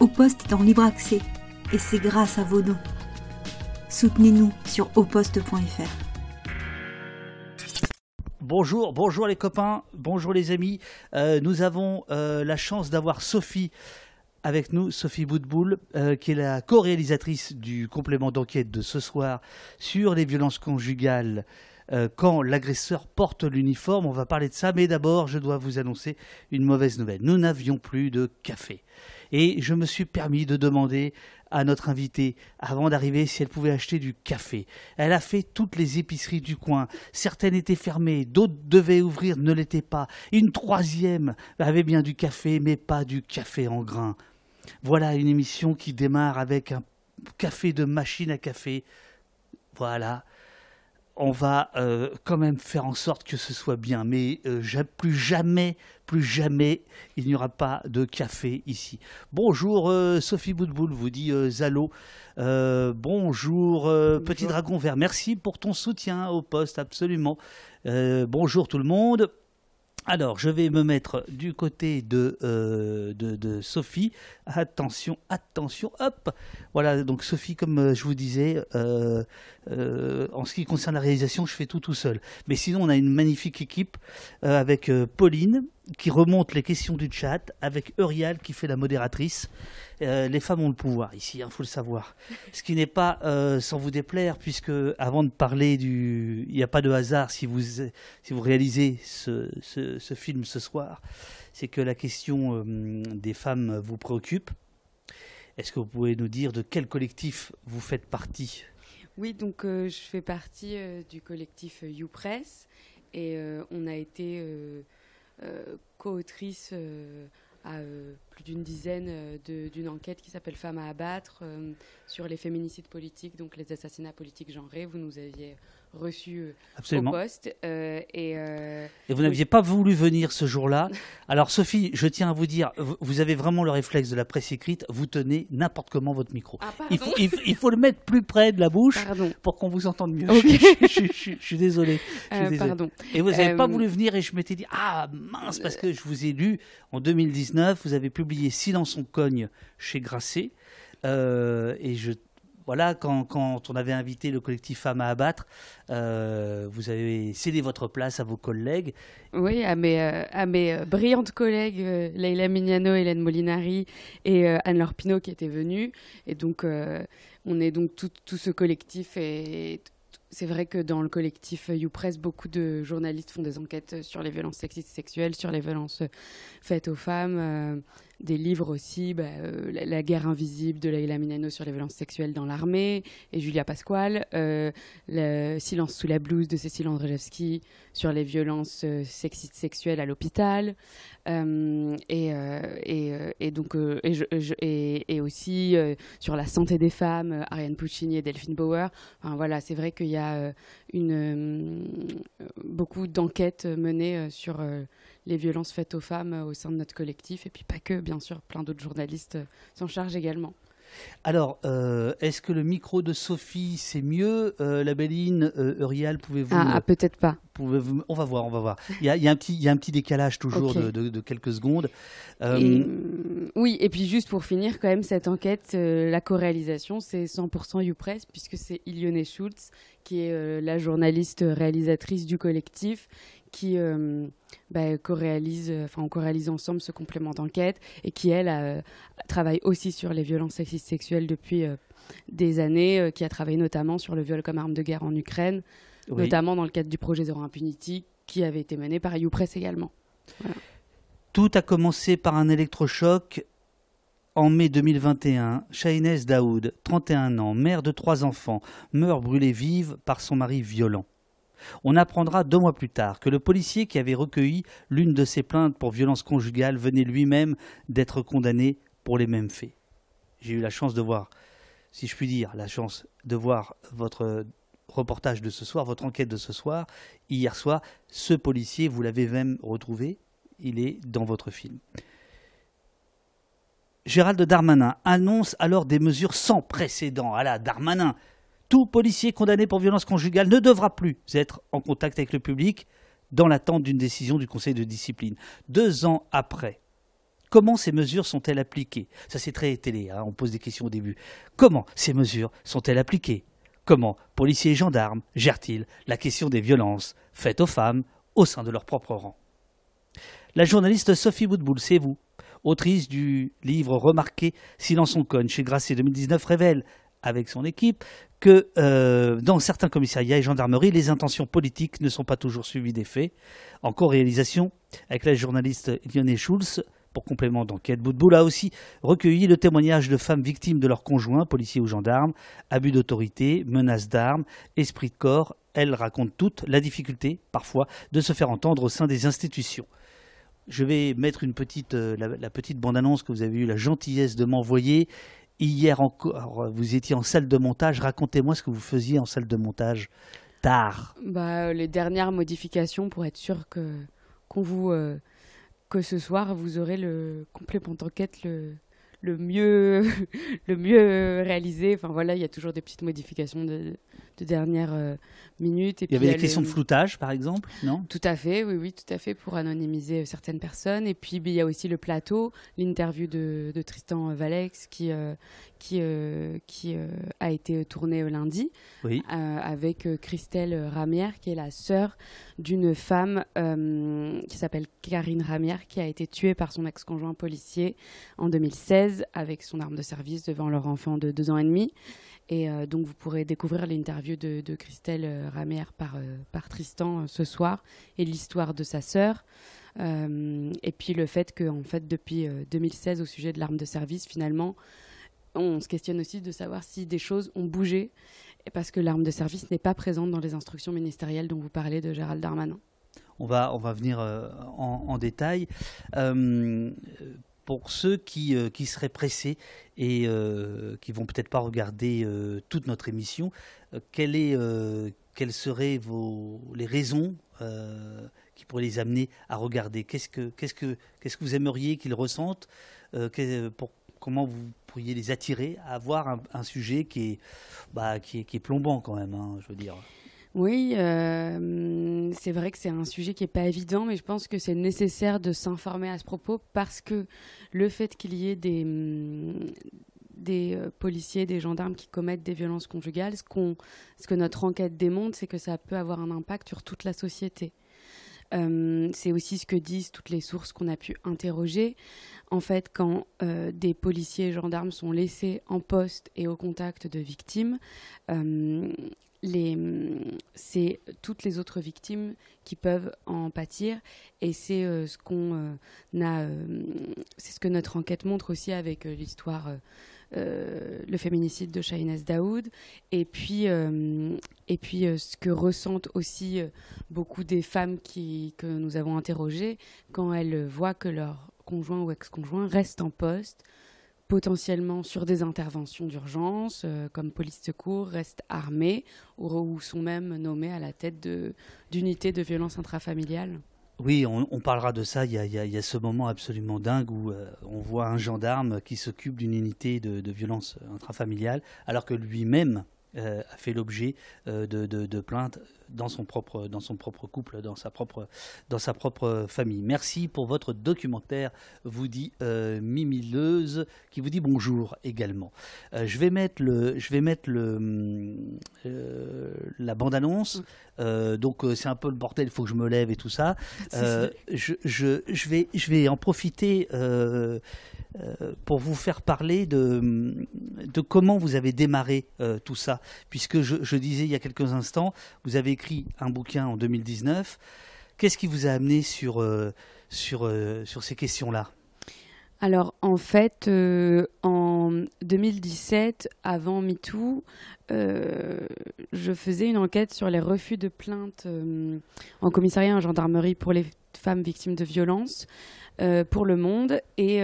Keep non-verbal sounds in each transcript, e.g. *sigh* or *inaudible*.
Au Poste est en libre accès et c'est grâce à vos dons. Soutenez-nous sur auposte.fr. Bonjour, bonjour les copains, bonjour les amis. Euh, nous avons euh, la chance d'avoir Sophie avec nous, Sophie Boutboul, euh, qui est la co-réalisatrice du complément d'enquête de ce soir sur les violences conjugales quand l'agresseur porte l'uniforme. On va parler de ça, mais d'abord, je dois vous annoncer une mauvaise nouvelle. Nous n'avions plus de café. Et je me suis permis de demander à notre invitée, avant d'arriver, si elle pouvait acheter du café. Elle a fait toutes les épiceries du coin. Certaines étaient fermées, d'autres devaient ouvrir, ne l'étaient pas. Une troisième avait bien du café, mais pas du café en grains. Voilà une émission qui démarre avec un café de machine à café. Voilà, on va euh, quand même faire en sorte que ce soit bien. Mais euh, plus jamais, plus jamais, il n'y aura pas de café ici. Bonjour euh, Sophie Boudboul, vous dit Zalo. bonjour, Petit Dragon Vert. Merci pour ton soutien au poste, absolument. bonjour tout le monde. Alors, je vais me mettre du côté de, de, Sophie. Attention, attention, hop Voilà, donc Sophie, comme euh, je vous disais, euh, en ce qui concerne la réalisation, je fais tout tout seul. Mais sinon, on a une magnifique équipe avec Pauline, qui remonte les questions du chat, avec Eurial, qui fait la modératrice. Euh, les femmes ont le pouvoir ici, il hein, faut le savoir. *laughs* Ce qui n'est pas euh, sans vous déplaire, puisque avant de parler du... Il n'y a pas de hasard si vous, si vous réalisez ce, ce, film ce soir, c'est que la question euh, des femmes vous préoccupe. Est-ce que vous pouvez nous dire de quel collectif vous faites partie? Oui, donc je fais partie du collectif YouPress et on a été co-autrice à euh, plus d'une dizaine euh, d'une enquête qui s'appelle Femmes à abattre euh, sur les féminicides politiques, donc les assassinats politiques genrés. Vous nous aviez reçu au poste. et, et, vous n'aviez pas voulu venir ce jour-là. *laughs* Alors Sophie, je tiens à vous dire, vous avez vraiment le réflexe de la presse écrite, vous tenez n'importe comment votre micro. Ah, il, faut, il, faut, le mettre plus près de la bouche pour qu'on vous entende mieux. Je, suis désolé. Pardon. Et vous n'avez pas voulu venir et je m'étais dit, ah mince, parce que je vous ai lu en 2019, vous avez publié Silence on cogne chez Grasset. Euh, et je voilà, quand, on avait invité le collectif Femmes à abattre, euh, vous avez cédé votre place à vos collègues. Oui, à mes, euh, mes brillantes collègues, Leila Mignano, Hélène Molinari et Anne-Laure Pinault qui étaient venues. Et donc, on est donc tout, tout ce collectif et c'est vrai que dans le collectif YouPress, beaucoup de journalistes font des enquêtes sur les violences sexistes sexuelles, sur les violences faites aux femmes des livres aussi, bah, euh, la, guerre invisible de Leila Minano sur les violences sexuelles dans l'armée et Julia Pasquale, euh, le Silence sous la blouse de Cécile Andrzejewski sur les violences euh, sexistes sexuelles à l'hôpital et, donc et, aussi sur la santé des femmes, Ariane Puccini et Delphine Bauer. voilà, c'est vrai qu'il y a beaucoup d'enquêtes menées sur les violences faites aux femmes au sein de notre collectif, et puis pas que, bien sûr, plein d'autres journalistes s'en chargent également. Alors, euh, est-ce que le micro de Sophie, c'est mieux euh, La Béline, euh, Eurial, pouvez-vous... Ah, ah peut-être pas. On va voir, on va voir. Il y a, un, petit, il y a un petit décalage toujours de, quelques secondes. oui, et puis juste pour finir, quand même, cette enquête, la co-réalisation, c'est 100% YouPress, puisque c'est Ilione Schultz, qui est la journaliste réalisatrice du collectif, qui euh, bah, co-réalise, enfin on co-réalise ensemble ce complément d'enquête et qui elle euh, travaille aussi sur les violences sexistes sexuelles depuis euh, des années, qui a travaillé notamment sur le viol comme arme de guerre en Ukraine, notamment dans le cadre du projet Zero Impunity qui avait été mené par YouPress également. Tout a commencé par un électrochoc en mai 2021, Shahinez Daoud, 31 ans, mère de trois enfants, meurt brûlée vive par son mari violent. On apprendra deux mois plus tard que le policier qui avait recueilli l'une de ses plaintes pour violence conjugale venait lui-même d'être condamné pour les mêmes faits. J'ai eu la chance de voir, si je puis dire, la chance de voir votre reportage de ce soir, votre enquête de ce soir, hier soir. Ce policier, vous l'avez même retrouvé, il est dans votre film. Gérald Darmanin annonce alors des mesures sans précédent. Ah là, Darmanin, tout policier condamné pour violence conjugale ne devra plus être en contact avec le public dans l'attente d'une décision du Conseil de discipline. Deux ans après, Comment ces mesures sont-elles appliquées? Ça c'est très télé, hein, on pose des questions au début. Comment ces mesures sont-elles appliquées? Comment policiers et gendarmes gèrent-ils la question des violences faites aux femmes au sein de leur propre rang? La journaliste Sophie Boudboul, c'est vous, autrice du livre remarqué Silence on conne chez Grasset 2019, révèle avec son équipe que euh, dans certains commissariats et gendarmeries, les intentions politiques ne sont pas toujours suivies des faits. En co-réalisation avec la journaliste Lionel Schulz, pour complément d'enquête, Boudboul a aussi recueilli le témoignage de femmes victimes de leurs conjoints, policiers ou gendarmes, abus d'autorité, menaces d'armes, esprit de corps. Elles racontent toutes la difficulté, parfois, de se faire entendre au sein des institutions. Je vais mettre une petite, euh, la, la petite bande-annonce que vous avez eu la gentillesse de m'envoyer. Hier encore, vous étiez en salle de montage. Racontez-moi ce que vous faisiez en salle de montage tard. Bah, les dernières modifications pour être sûr que qu'on vous euh, que ce soir vous aurez le complément d'enquête le le mieux *laughs* le mieux réalisé. Enfin voilà, il y a toujours des petites modifications de, de dernière euh, minute. Et il y avait des questions de floutage, par exemple, non? Tout à fait, oui, oui, tout à fait, pour anonymiser euh, certaines personnes. Et puis, il y a aussi le plateau, l'interview de, de, Tristan Valex, qui, euh, qui, euh, qui euh, a été tourné lundi, oui. avec Christelle Ramière, qui est la sœur d'une femme qui s'appelle Karine Ramière, qui a été tuée par son ex-conjoint policier en 2016 avec son arme de service devant leur enfant de deux ans et demi. Et euh, donc, vous pourrez découvrir l'interview de, Christelle euh, Ramière par, euh, par Tristan ce soir et l'histoire de sa sœur. et puis le fait que, en fait, depuis 2016, au sujet de l'arme de service, finalement, on se questionne aussi de savoir si des choses ont bougé, parce que l'arme de service n'est pas présente dans les instructions ministérielles dont vous parlez de Gérald Darmanin. On va, on va venir en, détail. Pour ceux qui, euh, qui, seraient pressés et euh, qui vont peut-être pas regarder euh, toute notre émission, quelle est, quelles seraient vos, les raisons qui pourraient les amener à regarder? Qu'est-ce que, que, que vous aimeriez qu'ils ressentent pour, Comment vous pourriez les attirer à avoir un, un sujet qui est, bah, qui est, qui est plombant quand même, hein, je veux dire oui, euh, c'est vrai que c'est un sujet qui n'est pas évident, mais je pense que c'est nécessaire de s'informer à ce propos parce que le fait qu'il y ait des, des euh, policiers, des gendarmes qui commettent des violences conjugales, ce, ce que notre enquête démontre, c'est que ça peut avoir un impact sur toute la société. Euh, c'est aussi ce que disent toutes les sources qu'on a pu interroger. En fait, quand des policiers et gendarmes sont laissés en poste et au contact de victimes, c'est toutes les autres victimes qui peuvent en pâtir. Et c'est euh, ce qu'on euh, a euh, c'est ce que notre enquête montre aussi avec l'histoire le féminicide de Shahinez Daoud. Et puis et puis ce que ressentent aussi beaucoup des femmes qui que nous avons interrogées quand elles voient que leur conjoint ou ex-conjoint reste en poste potentiellement sur des interventions d'urgence, euh, comme police secours, restent armés ou, sont même nommés à la tête d'unités de, violence intrafamiliale oui, on, parlera de ça. Il y, a, ce moment absolument dingue où euh, on voit un gendarme qui s'occupe d'une unité de, violence intrafamiliale, alors que lui-même euh, a fait l'objet de, plaintes dans son propre dans son propre couple, dans sa propre dans sa propre famille. Merci pour votre documentaire, vous dit euh, Mimileuse, qui vous dit bonjour également. Euh, je vais mettre le je vais mettre le euh, la bande annonce. donc c'est un peu le bordel, il faut que je me lève et tout ça. je, je, je vais je vais en profiter. pour vous faire parler de, de comment vous avez démarré tout ça, puisque je, je disais il y a quelques instants, vous avez écrit un bouquin en 2019. Qu'est-ce qui vous a amené sur, euh, sur, euh, sur ces questions-là? Alors en fait, euh, en 2017, avant MeToo, je faisais une enquête sur les refus de plainte en commissariat en gendarmerie pour les femmes victimes de violences pour le monde. Et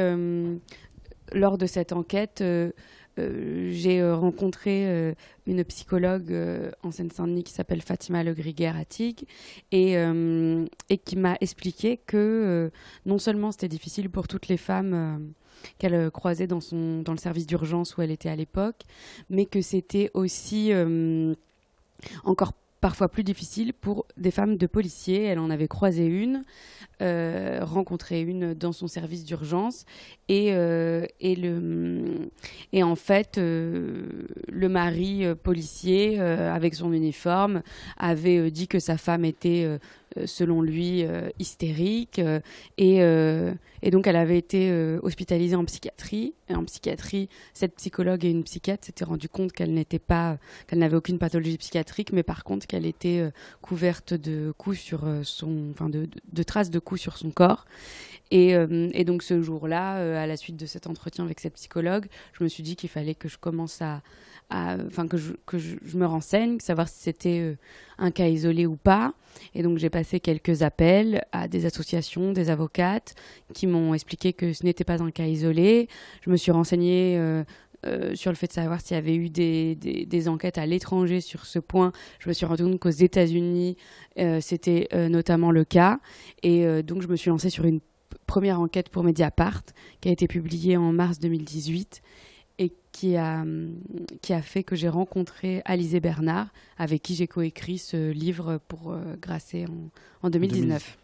lors de cette enquête, euh, j'ai euh, rencontré euh, une psychologue en Seine-Saint-Denis qui s'appelle Fatima Le Griguer Attig et, et qui m'a expliqué que non seulement c'était difficile pour toutes les femmes qu'elle croisait dans, son, dans le service d'urgence où elle était à l'époque, mais que c'était aussi encore parfois plus difficile pour des femmes de policiers. Elle en avait croisé une euh, rencontré une dans son service d'urgence et, euh, et, le, et en fait le mari policier avec son uniforme avait dit que sa femme était selon lui hystérique et, et donc elle avait été hospitalisée en psychiatrie. Et en psychiatrie cette psychologue et une psychiatre s'étaient rendu compte qu'elle n'était pas qu'elle n'avait aucune pathologie psychiatrique mais par contre qu'elle était couverte de coups sur son enfin de, de traces sur son corps. Euh, et, donc ce jour-là, euh, à la suite de cet entretien avec cette psychologue, je me suis dit qu'il fallait que je commence à, enfin que, je, que je, me renseigne, savoir si c'était euh, un cas isolé ou pas. Et donc j'ai passé quelques appels à des associations, des avocates qui m'ont expliqué que ce n'était pas un cas isolé. Je me suis renseignée sur le fait de savoir s'il y avait eu des, des, enquêtes à l'étranger sur ce point. Je me suis rendu compte qu'aux États-Unis, c'était notamment le cas. Et donc, je me suis lancée sur une première enquête pour Mediapart, qui a été publiée en mars 2018 et qui a, qui a fait que j'ai rencontré Alizé Bernard, avec qui j'ai coécrit ce livre pour euh, Grasset en, en 2019.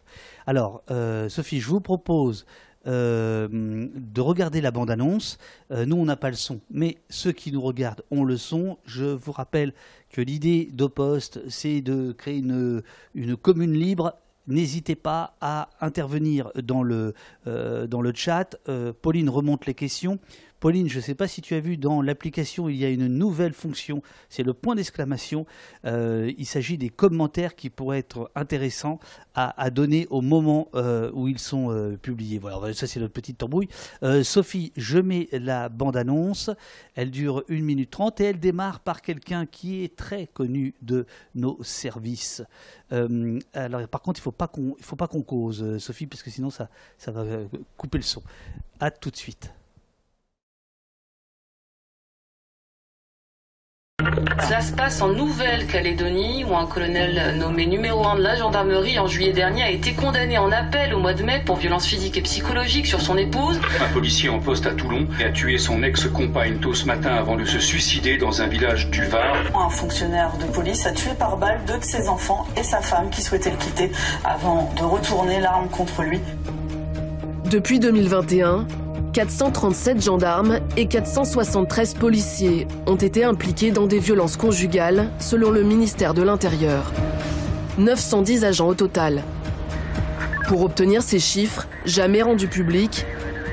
Alors, euh, Sophie, je vous propose euh, de regarder la bande-annonce. nous, on n'a pas le son, mais ceux qui nous regardent ont le son. Je vous rappelle que l'idée d'Opost, c'est de créer une, une commune libre N'hésitez pas à intervenir dans le, euh, chat. Euh, Pauline remonte les questions. Pauline, je ne sais pas si tu as vu dans l'application, il y a une nouvelle fonction, c'est le point d'exclamation. Euh, il s'agit des commentaires qui pourraient être intéressants à, donner au moment euh, où ils sont euh, publiés. Voilà, ça c'est notre petite tambouille. Sophie, je mets la bande-annonce. Elle dure 1 minute 30 et elle démarre par quelqu'un qui est très connu de nos services. alors, par contre, il ne faut pas qu'on cause, Sophie, parce que sinon ça, ça va couper le son. À tout de suite. Cela se passe en Nouvelle-Calédonie, où un colonel nommé numéro 1 de la gendarmerie en juillet dernier a été condamné en appel au mois de mai pour violence physique et psychologique sur son épouse. Un policier en poste à Toulon a tué son ex-compagne tôt ce matin avant de se suicider dans un village du Var. Un fonctionnaire de police a tué par balle deux de ses enfants et sa femme qui souhaitait le quitter avant de retourner l'arme contre lui. Depuis 2021, 437 gendarmes et 473 policiers ont été impliqués dans des violences conjugales, selon le ministère de l'Intérieur. 910 agents au total. Pour obtenir ces chiffres, jamais rendus publics,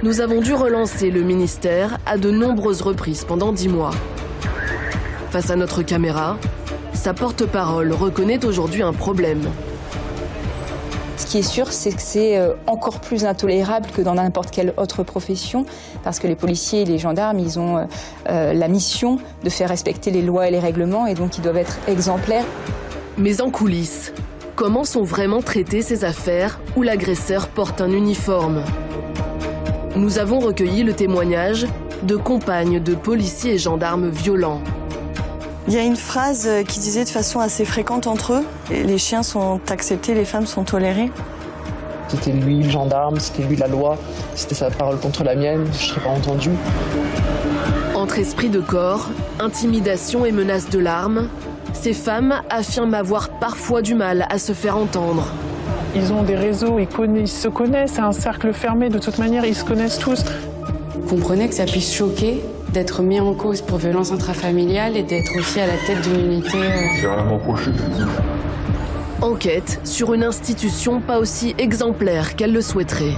nous avons dû relancer le ministère à de nombreuses reprises pendant 10 mois. Face à notre caméra, sa porte-parole reconnaît aujourd'hui un problème. Ce qui est sûr, c'est que c'est euh, encore plus intolérable que dans n'importe quelle autre profession, parce que les policiers et les gendarmes, ils ont euh, euh, la mission de faire respecter les lois et les règlements, et donc ils doivent être exemplaires. Mais en coulisses, comment sont vraiment traitées ces affaires où l'agresseur porte un uniforme? Nous avons recueilli le témoignage de compagnes de policiers et gendarmes violents. Il y a une phrase euh, qui disait de façon assez fréquente entre eux, les chiens sont acceptés, les femmes sont tolérées. C'était lui le gendarme, c'était lui la loi, c'était sa parole contre la mienne, je ne serais pas entendu. Entre esprit de corps, intimidation et menace de l'arme, ces femmes affirment avoir parfois du mal à se faire entendre. Ils ont des réseaux, ils, ils se connaissent, c'est un cercle fermé, de toute manière, ils se connaissent tous. Comprenez que ça puisse choquer d'être mis en cause pour violence intrafamiliale et d'être aussi à la tête d'une unité. Euh, Enquête sur une institution pas aussi exemplaire qu'elle le souhaiterait.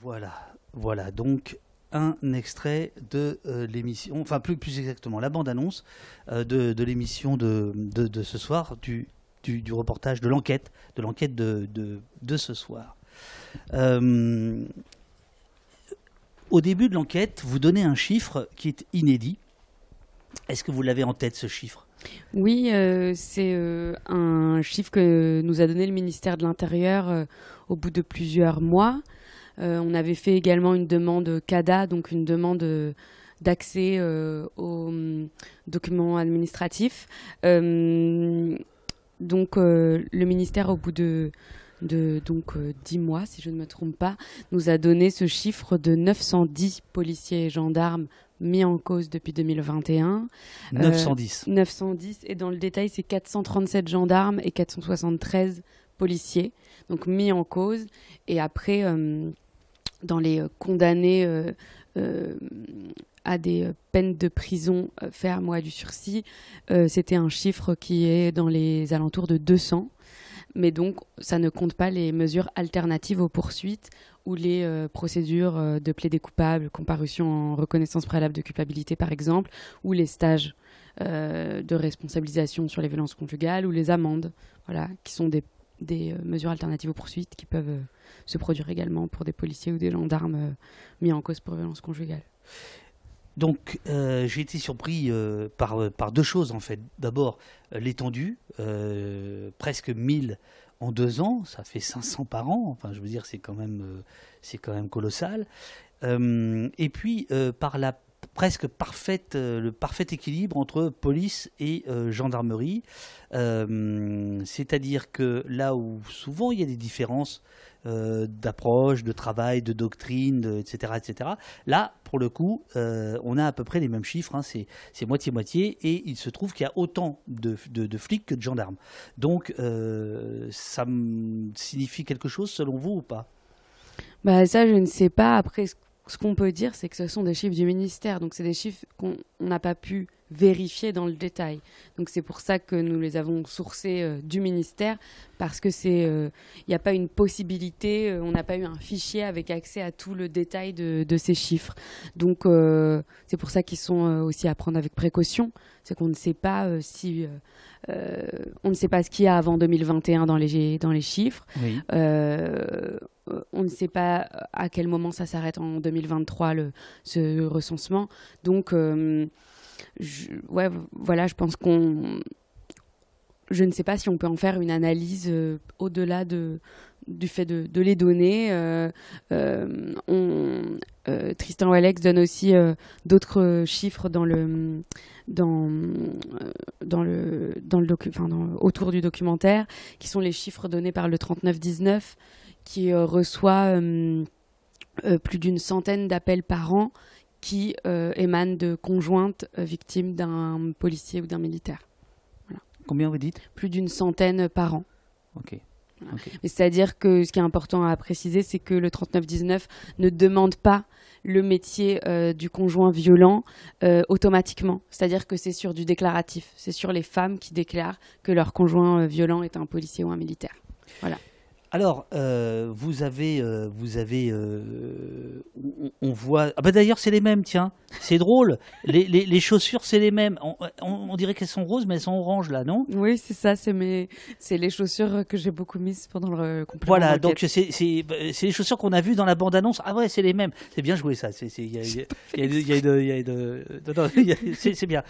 Voilà, voilà donc un extrait de euh, l'émission, enfin plus, plus exactement la bande-annonce euh, de, l'émission de, de, ce soir, du, du, reportage, de l'enquête, de l'enquête de, ce soir. Euh, au début de l'enquête, vous donnez un chiffre qui est inédit. Est-ce que vous l'avez en tête ce chiffre? Oui, c'est un chiffre que nous a donné le ministère de l'Intérieur au bout de plusieurs mois. Euh, on avait fait également une demande CADA, donc une demande d'accès euh, aux hum, documents administratifs. Euh, donc le ministère, au bout de, de donc 10 mois, si je ne me trompe pas, nous a donné ce chiffre de 910 policiers et gendarmes mis en cause depuis 2021. 910. 910. Et dans le détail, c'est 437 gendarmes et 473 policiers, donc mis en cause. Et après, dans les condamnés à des peines de prison ferme ou à du sursis, c'était un chiffre qui est dans les alentours de 200 mais donc ça ne compte pas les mesures alternatives aux poursuites ou les euh, procédures euh, de plaidé coupable, comparution en reconnaissance préalable de culpabilité par exemple, ou les stages euh, de responsabilisation sur les violences conjugales ou les amendes, voilà, qui sont des mesures alternatives aux poursuites qui peuvent se produire également pour des policiers ou des gendarmes mis en cause pour violences conjugales. Donc j'ai été surpris par, par deux choses en fait. D'abord l'étendue, presque 1000 en deux ans, ça fait 500 par an. Enfin, je veux dire, c'est quand même, euh, c'est quand même colossal. Euh, et puis euh, par la presque parfaite, le parfait équilibre entre police et gendarmerie. C'est-à-dire que là où souvent il y a des différences euh, d'approche, de travail, de doctrine, etc., etc. Là, pour le coup, euh, on a à peu près les mêmes chiffres, hein, c'est moitié-moitié, et il se trouve qu'il y a autant de, flics que de gendarmes. Donc, euh, ça signifie quelque chose selon vous ou pas? Bah, Ça, je ne sais pas. Après, ce qu'on peut dire, c'est que ce sont des chiffres du ministère, donc c'est des chiffres qu'on n'a pas pu vérifier dans le détail. Donc c'est pour ça que nous les avons sourcés euh, du ministère parce que c'est, il euh, n'y a pas une possibilité, euh, on n'a pas eu un fichier avec accès à tout le détail de, ces chiffres. Donc c'est pour ça qu'ils sont aussi à prendre avec précaution, c'est qu'on ne sait pas si on ne sait pas ce qu'il y a avant 2021 dans les dans les chiffres. on ne sait pas à quel moment ça s'arrête en 2023 le, ce recensement. Donc ouais, voilà, je pense qu'on. Je ne sais pas si on peut en faire une analyse euh, au-delà de, du fait de, de les donner. Euh, euh, Tristan ou Alex donne aussi d'autres chiffres dans le, dans, dans le, dans le autour du documentaire, qui sont les chiffres donnés par le 3919, qui reçoit plus d'une centaine d'appels par an qui euh, émanent de conjointes euh, victimes d'un policier ou d'un militaire. Combien vous dites? Plus d'une centaine par an. Ok. C'est-à-dire que ce qui est important à préciser, c'est que le 3919 ne demande pas le métier euh, du conjoint violent automatiquement. C'est-à-dire que c'est sur du déclaratif. C'est sur les femmes qui déclarent que leur conjoint violent est un policier ou un militaire. Voilà. Alors, euh, vous avez, euh, vous avez, euh, on, voit. Ah bah d'ailleurs, c'est les mêmes. Tiens, c'est drôle. Les, les, chaussures, c'est les mêmes. On, dirait qu'elles sont roses, mais elles sont oranges là, non? Oui, c'est ça. C'est mes, c'est les chaussures que j'ai beaucoup mises pendant le complément. Voilà, donc c'est, les chaussures qu'on a vues dans la bande annonce. Ah ouais, c'est les mêmes. C'est bien joué ça. C'est, y a, c'est, bien.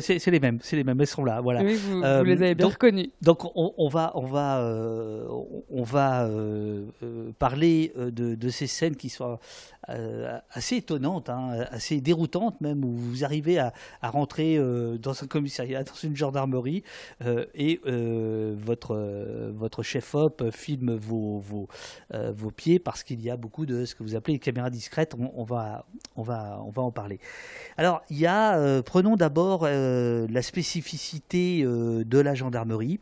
c'est, les mêmes. C'est les mêmes. Elles sont là. Voilà. Oui, vous, vous les avez bien reconnues. Donc on, on va, on va, on va euh, euh, parler euh, de, ces scènes qui sont assez étonnantes, hein, assez déroutantes même, où vous arrivez à, rentrer dans un commissariat, dans une gendarmerie, et votre, votre chef-op filme vos, vos, pieds parce qu'il y a beaucoup de ce que vous appelez les caméras discrètes. On, va, on, va, on va en parler. Alors, il y a, prenons d'abord la spécificité de la gendarmerie.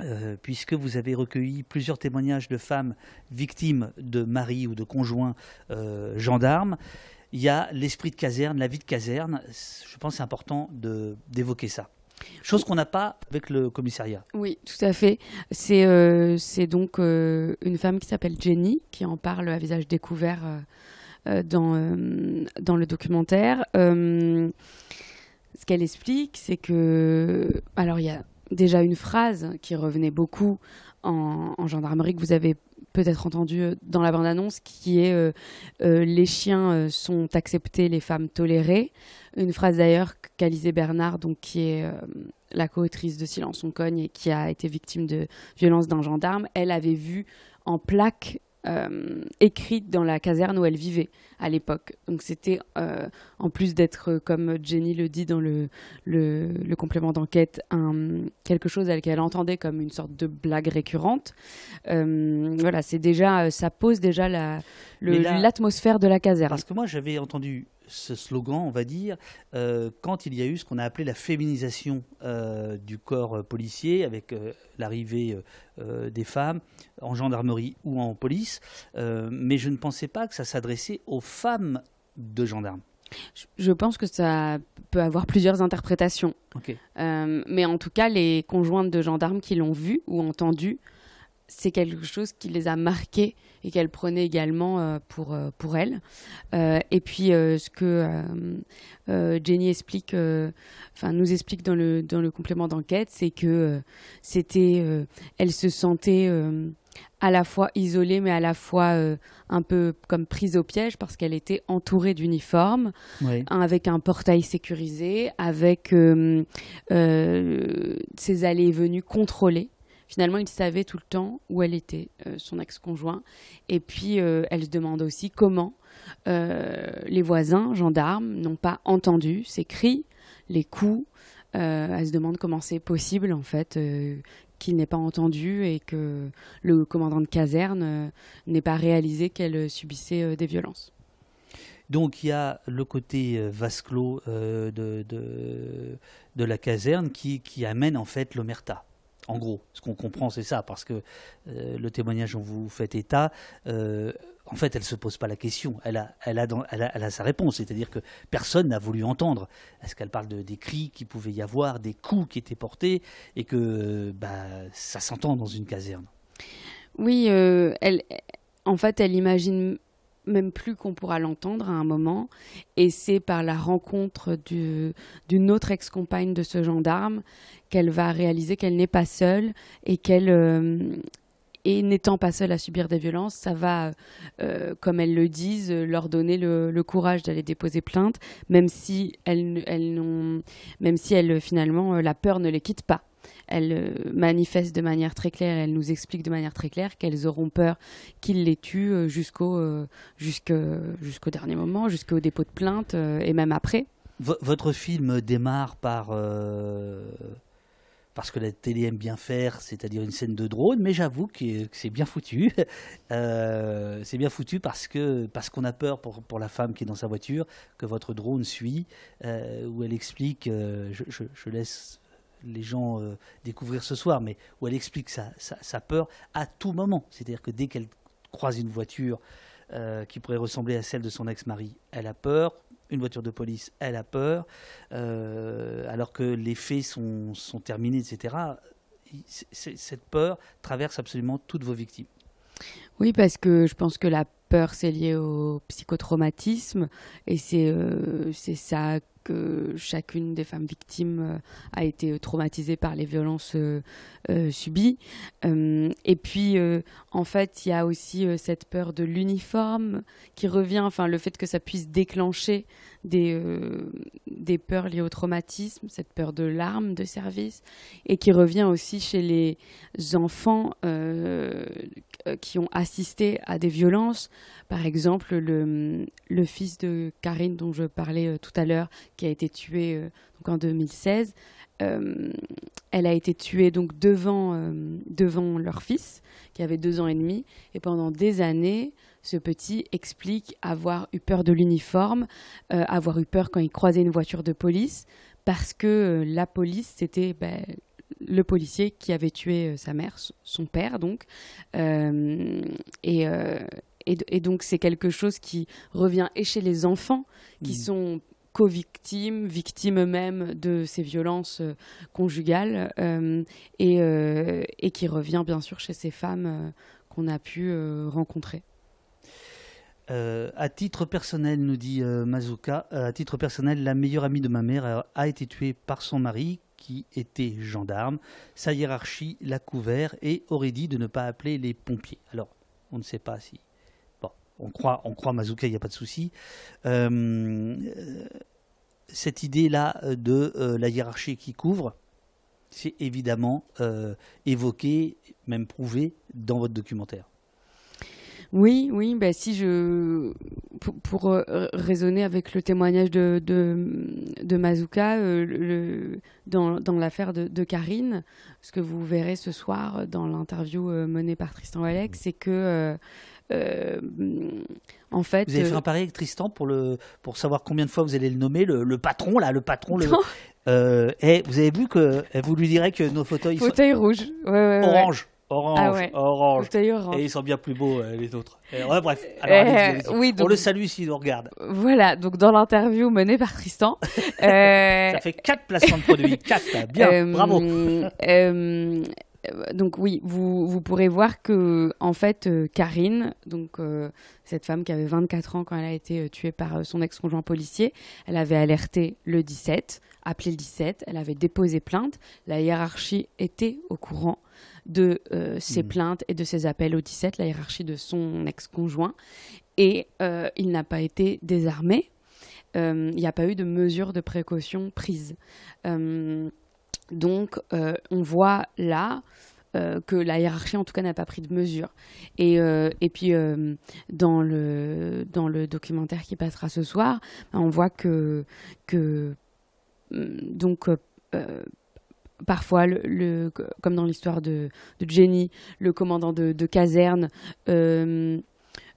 Euh, puisque vous avez recueilli plusieurs témoignages de femmes victimes de mari ou de conjoints euh, gendarmes. Il y a l'esprit de caserne, la vie de caserne. Je pense que c'est important d'évoquer ça. Chose qu'on n'a pas avec le commissariat. Oui, tout à fait. C'est euh, donc une femme qui s'appelle Jenny qui en parle à visage découvert dans, dans le documentaire. ce qu'elle explique, c'est que. Alors, il y a déjà une phrase qui revenait beaucoup en, gendarmerie que vous avez peut-être entendu euh, dans la bande-annonce, qui est euh, euh, Les chiens sont acceptés, les femmes tolérées. Une phrase d'ailleurs qu'Alizée Bernard, donc, qui est la co-autrice de Silence on cogne et qui a été victime de violence d'un gendarme, elle avait vu en plaque euh, écrite dans la caserne où elle vivait à l'époque. Donc c'était, euh, en plus d'être, comme Jenny le dit dans le, le, complément d'enquête, quelque chose qu'elle entendait comme une sorte de blague récurrente. voilà, c'est déjà, ça pose déjà l'atmosphère de la caserne. Parce que moi j'avais entendu ce slogan, on va dire, euh, quand il y a eu ce qu'on a appelé la féminisation euh, du corps euh, policier, avec l'arrivée des femmes en gendarmerie ou en police. mais je ne pensais pas que ça s'adressait aux femmes de gendarmes. Je pense que ça peut avoir plusieurs interprétations. mais en tout cas, les conjointes de gendarmes qui l'ont vu ou entendu, c'est quelque chose qui les a marqués et qu'elle prenait également euh, pour, euh, pour elle. Euh, et puis ce que Jenny explique, enfin nous explique dans le, dans le complément d'enquête, c'est que c'était, elle se sentait à la fois isolée, mais à la fois un peu comme prise au piège parce qu'elle était entourée d'uniformes, avec un portail sécurisé, avec ses allées et venues contrôlées. Finalement, il savait tout le temps où elle était, euh, son ex-conjoint. Et puis, euh, elle se demande aussi comment euh, les voisins, gendarmes, n'ont pas entendu ces cris, les coups. elle se demande comment c'est possible, en fait, qu'il n'ait pas entendu et que le commandant de caserne n'ait pas réalisé qu'elle subissait des violences. Donc il y a le côté de, de, la caserne qui, qui amène en fait l'omerta. En gros, ce qu'on comprend, c'est ça, parce que euh, le témoignage dont vous faites état, euh, en fait, elle ne se pose pas la question. Elle a, elle a, elle a, sa réponse, c'est-à-dire que personne n'a voulu entendre. Est-ce qu'elle parle de, des cris qu'il pouvait y avoir, des coups qui étaient portés, et que bah, ça s'entend dans une caserne? Oui, euh, elle, en fait, elle imagine même plus qu'on pourra l'entendre à un moment. Et c'est par la rencontre d'une autre ex-compagne de ce gendarme qu'elle va réaliser qu'elle n'est pas seule et qu'elle. Euh, et n'étant pas seule à subir des violences, ça va, euh, comme elles le disent, leur donner le, courage d'aller déposer plainte, même si elles, elles même si elles, finalement, la peur ne les quitte pas elles euh, manifestent de manière très claire, elles nous expliquent de manière très claire qu'elles auront peur qu'ils les tuent euh, jusqu'au euh, jusqu'au dernier moment, jusqu'au dépôt de plainte et même après. votre film démarre par parce que la télé aime bien faire, c'est-à-dire une scène de drone, mais j'avoue que, c'est bien foutu. *laughs* c'est bien foutu parce que parce qu'on a peur pour, pour, la femme qui est dans sa voiture que votre drone suit, où elle explique, je, laisse les gens euh, découvrir ce soir, mais où elle explique sa, peur à tout moment. C'est-à-dire que dès qu'elle croise une voiture euh, qui pourrait ressembler à celle de son ex-mari, elle a peur. Une voiture de police, elle a peur. Euh, alors que les faits sont, sont terminés, etc. cette peur traverse absolument toutes vos victimes. Oui, parce que je pense que la peur, c'est lié au psychotraumatisme et c'est c'est ça que chacune des femmes victimes euh, a été traumatisée par les violences euh, euh, subies. et puis, en fait, il y a aussi cette peur de l'uniforme qui revient, enfin, le fait que ça puisse déclencher des, des peurs liées au traumatisme, cette peur de l'arme de service, et qui revient aussi chez les enfants qui ont assisté à des violences. Par exemple, le, fils de Karine dont je parlais tout à l'heure, qui a été euh, donc en 2016. Euh, elle a été tuée donc devant, euh, devant leur fils, qui avait deux ans et demi. Et pendant des années, ce petit explique avoir eu peur de l'uniforme, avoir eu peur quand il croisait une voiture de police, parce que la police, c'était ben, le policier qui avait tué sa mère, son père donc. et, et, donc c'est quelque chose qui revient et chez les enfants, qui mmh. sont co-victimes, victimes eux-mêmes de ces violences euh, conjugales, euh, euh, et, qui revient bien sûr chez ces femmes qu'on a pu rencontrer. À titre personnel, nous dit Mazuka, à titre personnel, la meilleure amie de ma mère a, été tuée par son mari qui était gendarme. Sa hiérarchie l'a couvert et aurait dit de ne pas appeler les pompiers. Alors, on ne sait pas si on croit, on croit Mazuka, il n'y a pas de souci. Euh, cette idée-là de euh, la hiérarchie qui couvre, c'est évidemment euh, évoqué, même prouvé dans votre documentaire. Oui, oui, bah, si je. Pour, pour, euh, raisonner avec le témoignage de, de, de Mazuka, euh, le, dans, dans l'affaire de, de, Karine, ce que vous verrez ce soir dans l'interview euh, menée par Tristan Walek, c'est que. en fait, vous avez fait un pari avec Tristan pour, le, pour savoir combien de fois vous allez le nommer, le, le patron, là, le patron. Le, et vous avez vu que vous lui direz que nos fauteuils, fauteuils rouges, ouais, ouais, orange. Orange, ah orange. Et ils sont bien plus beaux, euh, les autres. bref, euh, oui, on le salue s'il nous regarde. Voilà, donc dans l'interview menée par Tristan. Euh, Ça fait 4 placements de produits. 4, bien, bravo. Donc oui, vous, vous, pourrez voir que en fait Karine, donc cette femme qui avait 24 ans quand elle a été tuée par son ex-conjoint policier, elle avait alerté le 17, appelé le 17, elle avait déposé plainte, la hiérarchie était au courant de euh, ses hmm. plaintes et de ses appels au 17, la hiérarchie de son ex-conjoint. Et euh, il n'a pas été désarmé. Euh, il n'y a pas eu de mesures de précaution prises. Donc, on voit là que la hiérarchie, en tout cas, n'a pas pris de mesures. Et, et puis, dans, le, documentaire qui passera ce soir, on voit que, que donc, parfois, le, comme dans l'histoire de, Jenny, le commandant de, caserne euh,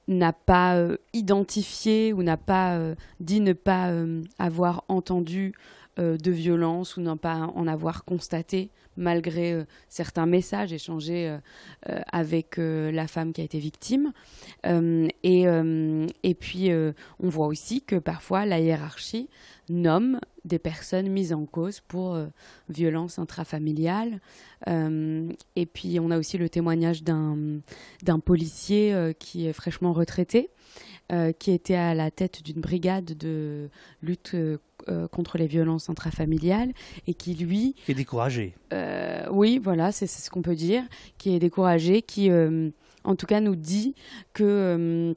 n'a pas euh, identifié ou n'a pas euh, dit ne pas avoir entendu de violence ou ne pas en avoir constaté malgré certains messages échangés avec la femme qui a été victime. et, et puis, on voit aussi que parfois la hiérarchie nomme des personnes mises en cause pour euh, violence intrafamiliale. Euh, et puis on a aussi le témoignage d'un policier euh, qui est fraîchement retraité, qui était à la tête d'une brigade de lutte contre les violences intrafamiliales et qui lui... Qui est découragé. oui, voilà, c'est ce qu'on peut dire, qui est découragé, qui en tout cas nous dit que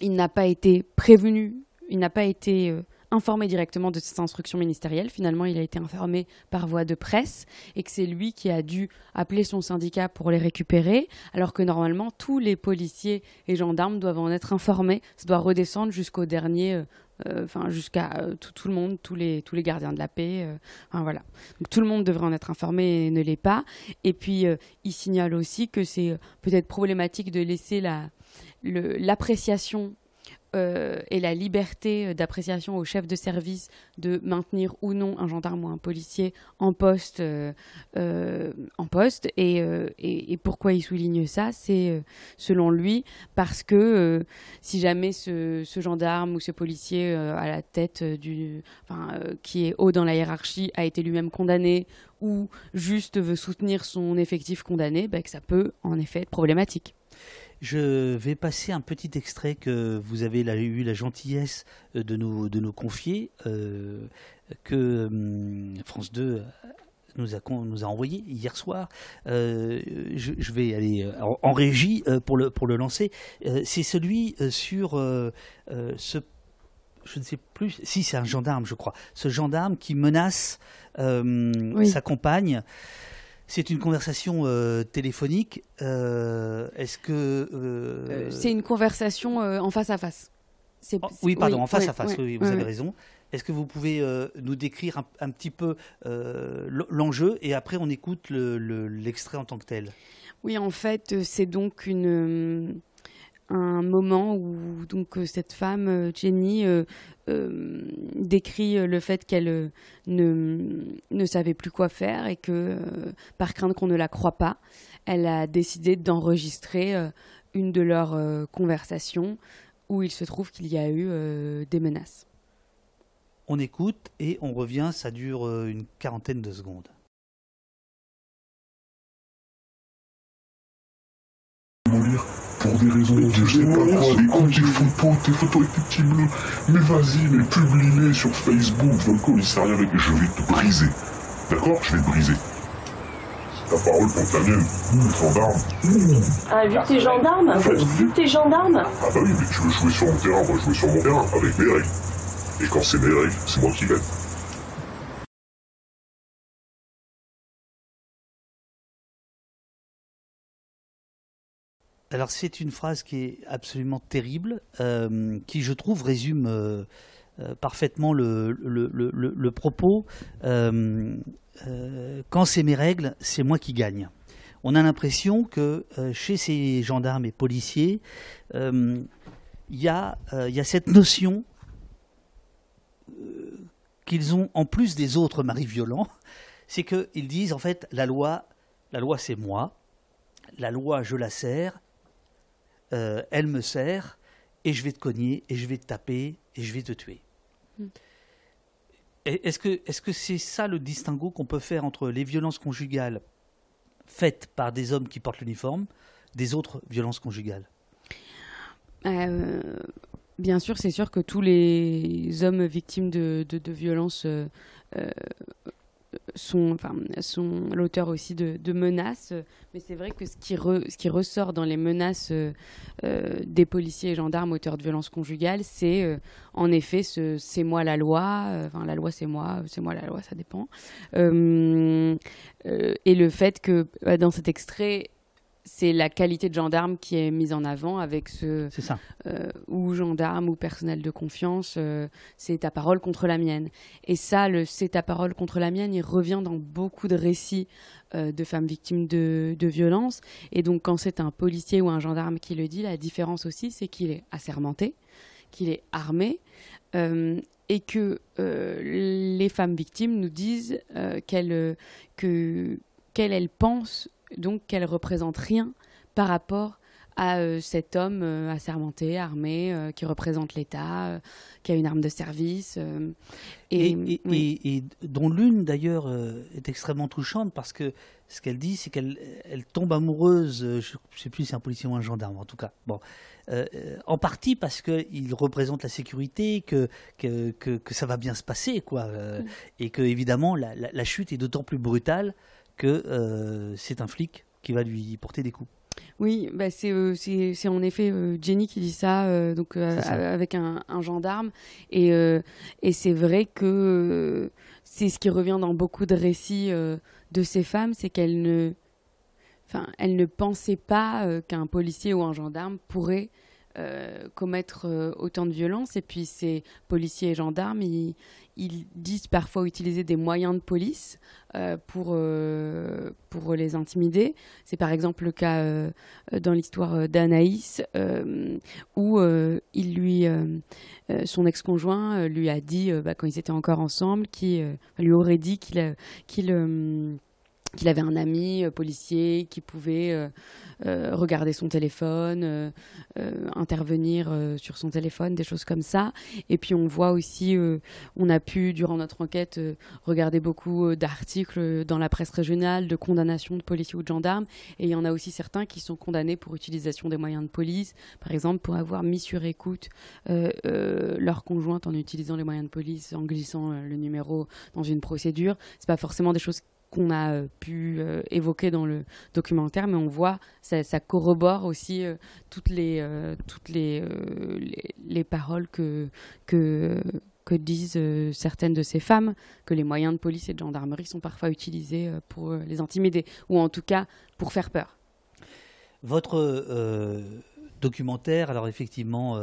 il n'a pas été prévenu, il n'a pas été informé directement de cette instruction ministérielle. Finalement, il a été informé par voie de presse et que c'est lui qui a dû appeler son syndicat pour les récupérer, alors que normalement, tous les policiers et gendarmes doivent en être informés. Ça doit redescendre jusqu'au dernier. Euh, euh, enfin jusqu'à euh, tout, le monde, tous les, tous les gardiens de la paix. enfin, voilà. Donc tout le monde devrait en être informé et ne l'est pas. Et puis il signale aussi que c'est peut-être problématique de laisser la, l'appréciation euh, et la liberté d'appréciation au chef de service de maintenir ou non un gendarme ou un policier en poste. Euh, euh. Et, pourquoi il souligne ça? C'est selon lui parce que si jamais ce, gendarme ou ce policier à la tête du, qui est haut dans la hiérarchie a été lui-même condamné ou juste veut soutenir son effectif condamné, bah, que ça peut en effet être problématique. Je vais passer un petit extrait que vous avez eu la gentillesse euh, de nous, de nous confier, euh, que hum, France 2 nous a, nous a envoyé hier soir. Euh, je, vais aller en, régie pour, le, pour le lancer. c'est celui sur ce je ne sais plus, si c'est un gendarme, je crois, ce gendarme qui menace sa compagne. C'est une conversation euh, téléphonique. Euh, est-ce que euh, c'est une conversation en face à face oh, Oui, pardon, en face à face. Oui, vous avez raison. Est-ce que vous pouvez nous décrire un, petit peu l'enjeu et après on écoute l'extrait en tant que tel? Oui, en fait, c'est donc une un moment où donc euh, cette femme euh, Jenny euh, décrit le fait qu'elle ne, ne savait plus quoi faire et que par crainte qu'on ne la croit pas, elle a décidé d'enregistrer une de leurs conversations où il se trouve qu'il y a eu des menaces. On écoute et on revient, ça dure une quarantaine de secondes. Des raisons de je sais pas quoi, des comptes, des photos, tes photos avec tes petits bleus. Mais vas-y, mais publie-les sur Facebook, Volco, il sert à rien avec, je vais te briser. D'accord Je vais te briser. Ta parole pour ta mienne. Ouh, gendarme. Ah, vu que t'es gendarme Vu que t'es gendarme Ah bah oui, mais tu veux jouer sur mon terrain, moi je jouer sur mon terrain, avec mes règles. Et quand c'est mes règles, c'est moi qui gagne. Alors c'est une phrase qui est absolument terrible, euh, qui je trouve résume euh, euh, parfaitement le, propos. Quand c'est mes règles, c'est moi qui gagne. On a l'impression que chez ces gendarmes et policiers, il y, a, cette notion qu'ils ont en plus des autres maris violents, *laughs* c'est qu'ils disent en fait la loi, la loi c'est moi, la loi je la sers, euh, elle me sert, et je vais te cogner, et je vais te taper, et je vais te tuer. Mm. Et Est-ce que est-ce que c'est ça le distinguo qu'on peut faire entre les violences conjugales faites par des hommes qui portent l'uniforme des autres violences conjugales? Euh, bien sûr, c'est sûr que tous les hommes victimes de, de, de violences euh, euh, sont, enfin, sont l'auteur aussi de, menaces. Mais c'est vrai que ce qui, re- ce qui ressort dans les menaces euh, euh, des policiers et gendarmes auteurs de violences conjugales, c'est euh, en effet ce c'est moi la loi, enfin la loi c'est moi, c'est moi la loi, ça dépend. Et le fait que euh, dans cet extrait, c'est la qualité de gendarme qui est mise en avant avec ce C'est ça. euh, ou gendarme ou personnel de confiance, euh, c'est ta parole contre la mienne. Et ça, le c'est ta parole contre la mienne, il revient dans beaucoup de récits euh, de femmes victimes de, de violences. Et donc, quand c'est un policier ou un gendarme qui le dit, la différence aussi, c'est qu'il est assermenté, qu'il est armé. et que les femmes victimes nous disent qu'elles que, qu'elles elles pensent donc qu'elles représentent rien par rapport à euh, cet homme euh, assermenté, armé, euh, qui représente l'État, qui a une arme de service. et, et, et- oui. et- et dont l'une d'ailleurs est extrêmement touchante parce que ce qu'elle dit, c'est qu'elle elle tombe amoureuse, je ne sais plus si c'est un policier ou un gendarme en tout cas, bon, en partie parce qu'il représente la sécurité, que, que, que, que ça va bien se passer, quoi, Mm. et que évidemment la, la- la chute est d'autant plus brutale que euh, c'est un flic qui va lui porter des coups. Oui, bah c'est euh, c'est en effet euh, Jenny qui dit ça, euh, donc ça. avec un, un gendarme, et et c'est vrai que c'est ce qui revient dans beaucoup de récits de ces femmes, c'est qu'elles ne, enfin, elles ne pensaient pas qu'un policier ou un gendarme pourrait euh, commettre euh, autant de violence. Et puis ces policiers et gendarmes, ils, ils disent parfois utiliser des moyens de police euh, pour, pour les intimider. C'est par exemple le cas dans l'histoire d'Anaïs, où il lui, son ex-conjoint lui a dit, bah, quand ils étaient encore ensemble, euh, lui aurait dit qu'il qu'il avait un ami euh, policier qui pouvait euh, euh, regarder son téléphone, intervenir sur son téléphone, des choses comme ça. Et puis on voit aussi, on a pu durant notre enquête regarder beaucoup d'articles dans la presse régionale de condamnations de policiers ou de gendarmes. Et il y en a aussi certains qui sont condamnés pour utilisation des moyens de police, par exemple pour avoir mis sur écoute leur conjointe en utilisant les moyens de police, en glissant le numéro dans une procédure. C'est pas forcément des choses qu'on a euh, pu euh, évoquer dans le documentaire, mais on voit, ça, ça corrobore aussi euh, toutes les, toutes les, les, les paroles que, que, disent certaines de ces femmes, que les moyens de police et de gendarmerie sont parfois utilisés pour les intimider, ou en tout cas pour faire peur. Votre documentaire, alors effectivement,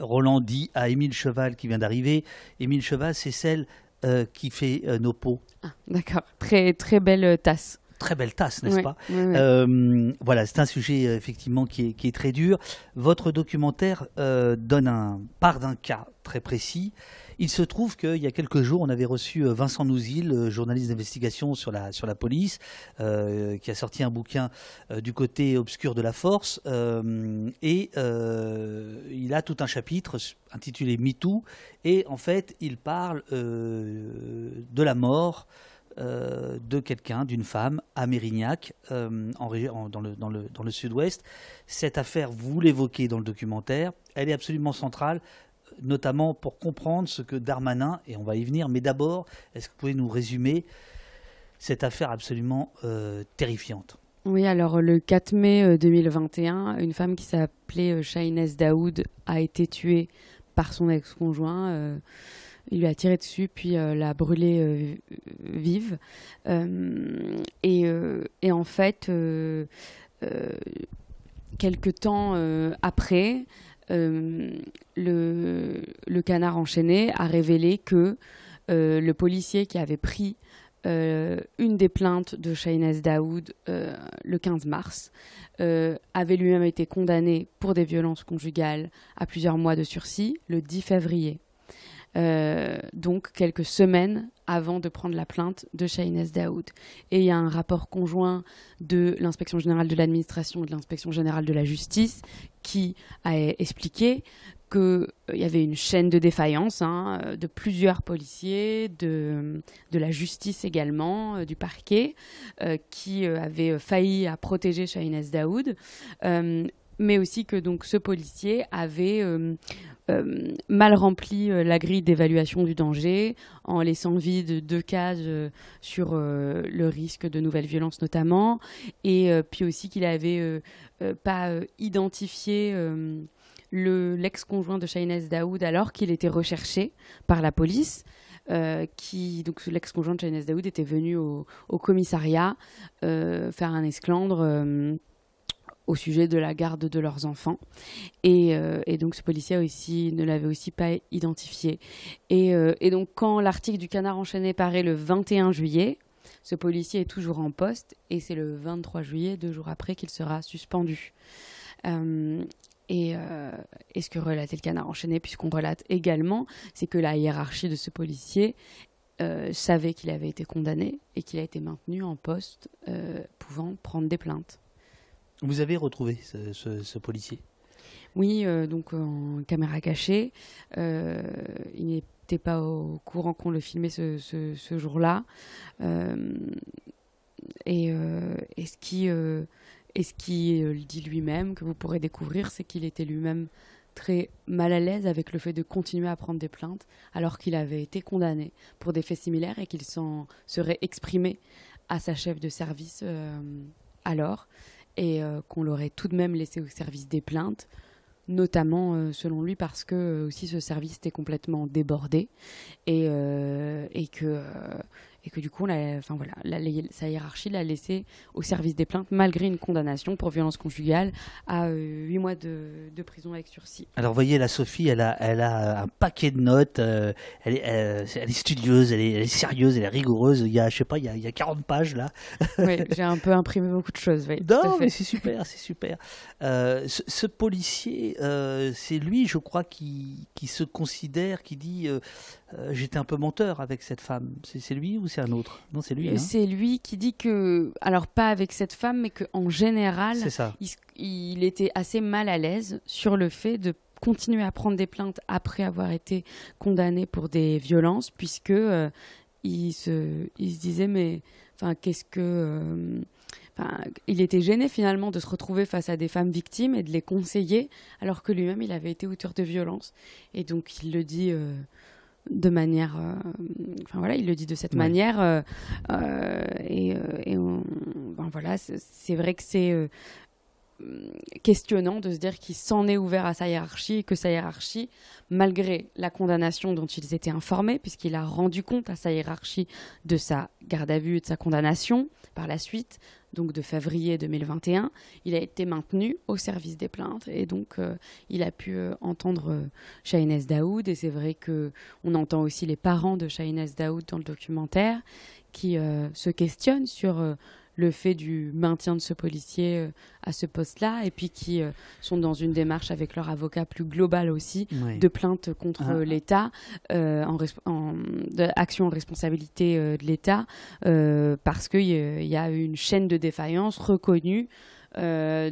Roland dit à Émile Cheval qui vient d'arriver. Émile Cheval, c'est celle qui fait euh, nos pots. Ah, D'accord, très, très belle euh, tasse. Très belle tasse, n'est-ce Ouais, pas ouais, ouais. Euh, Voilà, c'est un sujet euh, effectivement qui est, qui est très dur. Votre documentaire euh, donne un part d'un cas très précis. Il se trouve qu'il y a quelques jours, on avait reçu euh, Vincent Nouzil, euh, journaliste d'investigation sur la, police, euh, qui a sorti un bouquin du côté obscur de la force. et il a tout un chapitre intitulé MeToo. Et en fait, il parle de la mort de quelqu'un, d'une femme, à Mérignac, dans le- dans le sud-ouest. Cette affaire, vous l'évoquez dans le documentaire, elle est absolument centrale, notamment pour comprendre ce que Darmanin, et on va y venir, mais d'abord, est-ce que vous pouvez nous résumer cette affaire absolument euh, terrifiante? Oui, alors le 4 mai euh, 2021, une femme qui s'appelait euh, Shahinez Daoud a été tuée par son ex-conjoint. euh, il lui a tiré dessus, puis euh, l'a brûlée euh, vive. Euh, et, euh, et en fait, euh, euh, quelque temps après, le, le, canard enchaîné a révélé que le policier qui avait pris une des plaintes de Shahinez Daoud le 15 mars avait lui-même été condamné pour des violences conjugales à plusieurs mois de sursis le 10 février. Euh, donc quelques semaines avant de prendre la plainte de Shahinez Daoud. Et il y a un rapport conjoint de l'inspection générale de l'administration et de l'inspection générale de la justice qui a expliqué qu'il euh, y avait une chaîne de défaillance hein, de plusieurs policiers, de, la justice également, euh, du parquet, qui avait failli à protéger Shahinez Daoud mais aussi que donc ce policier avait euh, euh, mal rempli euh, la grille d'évaluation du danger en laissant vide deux cases sur le risque de nouvelles violences notamment, et puis aussi qu'il avait pas identifié l'ex-conjoint de Shahinez Daoud alors qu'il était recherché par la police. qui donc l'ex-conjoint de Shahinez Daoud était venu au, au commissariat faire un esclandre au sujet de la garde de leurs enfants. Et, euh, donc ce policier aussi ne l'avait aussi pas identifié. Euh, et, donc quand l'article du canard enchaîné paraît le 21 juillet, ce policier est toujours en poste et c'est le 23 juillet, deux jours après, qu'il sera suspendu. Euh, et, et, ce que relatait le canard enchaîné, puisqu'on relate également, c'est que la hiérarchie de ce policier savait qu'il avait été condamné et qu'il a été maintenu en poste, pouvant prendre des plaintes. Vous avez retrouvé ce, policier? Oui, euh, donc en caméra cachée. Euh, il n'était pas au courant qu'on le filmait ce, jour-là. Euh, et, ce qui, ce qui dit lui-même, que vous pourrez découvrir, c'est qu'il était lui-même très mal à l'aise avec le fait de continuer à prendre des plaintes alors qu'il avait été condamné pour des faits similaires et qu'il s'en serait exprimé à sa chef de service alors et euh, qu'on l'aurait tout de même laissé au service des plaintes, notamment euh, selon lui parce que euh, aussi ce service était complètement débordé et, et que et que du coup, enfin voilà, sa hiérarchie l'a laissé au service des plaintes malgré une condamnation pour violence conjugale à euh, 8 mois de, prison avec sursis. Alors, vous voyez, la Sophie, elle a, elle a un paquet de notes, euh, elle, est, euh, elle, est, studieuse, elle est, sérieuse, elle est rigoureuse. Il y a, je sais pas, il y a, il y a 40 pages là. oui, j'ai un peu imprimé beaucoup de choses. Oui, *laughs* non, mais c'est super, c'est super. Euh, ce, policier, c'est lui, je crois, qui, qui se considère, qui dit j'étais un peu menteur avec cette femme. C'est lui ou c'est un autre? Non, c'est lui. Hein. c'est lui qui dit que, alors pas avec cette femme, mais qu'en général, Il, était assez mal à l'aise sur le fait de continuer à prendre des plaintes après avoir été condamné pour des violences, puisque euh, il, se, il se disait mais, enfin, qu'est-ce que euh, il était gêné finalement de se retrouver face à des femmes victimes et de les conseiller, alors que lui-même il avait été auteur de violences. Et donc il le dit euh, de manière, euh, enfin voilà, il le dit de cette manière, euh, euh, et, et voilà, c'est vrai que c'est questionnant de se dire qu'il s'en est ouvert à sa hiérarchie et que sa hiérarchie, malgré la condamnation dont ils étaient informés, puisqu'il a rendu compte à sa hiérarchie de sa garde à vue et de sa condamnation par la suite, donc de février 2021, il a été maintenu au service des plaintes et donc euh, il a pu euh, entendre euh, Daoud. Et c'est vrai que on entend aussi les parents de Shahinez Daoud dans le documentaire qui se questionnent sur le fait du maintien de ce policier euh, à ce poste-là, et puis qui euh, sont dans une démarche avec leur avocat plus globale aussi de plainte contre ah. l'État, euh, en, en action en responsabilité de l'État, parce qu'il y a une chaîne de défaillance reconnue. De,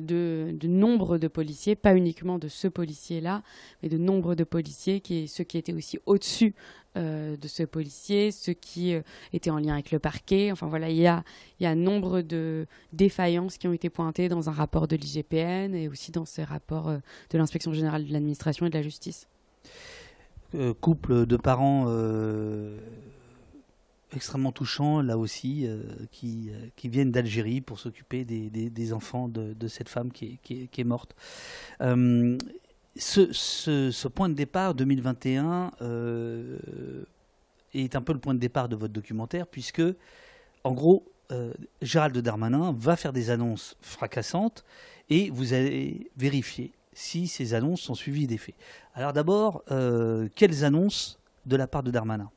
de, nombre de policiers, pas uniquement de ce policier-là, mais de nombre de policiers, qui, ceux qui étaient aussi au-dessus euh, de ce policier, ceux qui euh, étaient en lien avec le parquet. Enfin voilà, il y a, y a nombre de défaillances qui ont été pointées dans un rapport de l'IGPN et aussi dans ces rapports euh, de l'inspection générale de l'administration et de la justice. couple de parents extrêmement touchants, là aussi, qui, qui, viennent d'Algérie pour s'occuper des, des, enfants de, de, cette femme qui est, qui est, qui est morte ce, point de départ 2021 euh, est un peu le point de départ de votre documentaire, puisque, en gros, euh, Gérald Darmanin va faire des annonces fracassantes et vous allez vérifier si ces annonces sont suivies des faits. Alors d'abord, euh, quelles annonces de la part de Darmanin?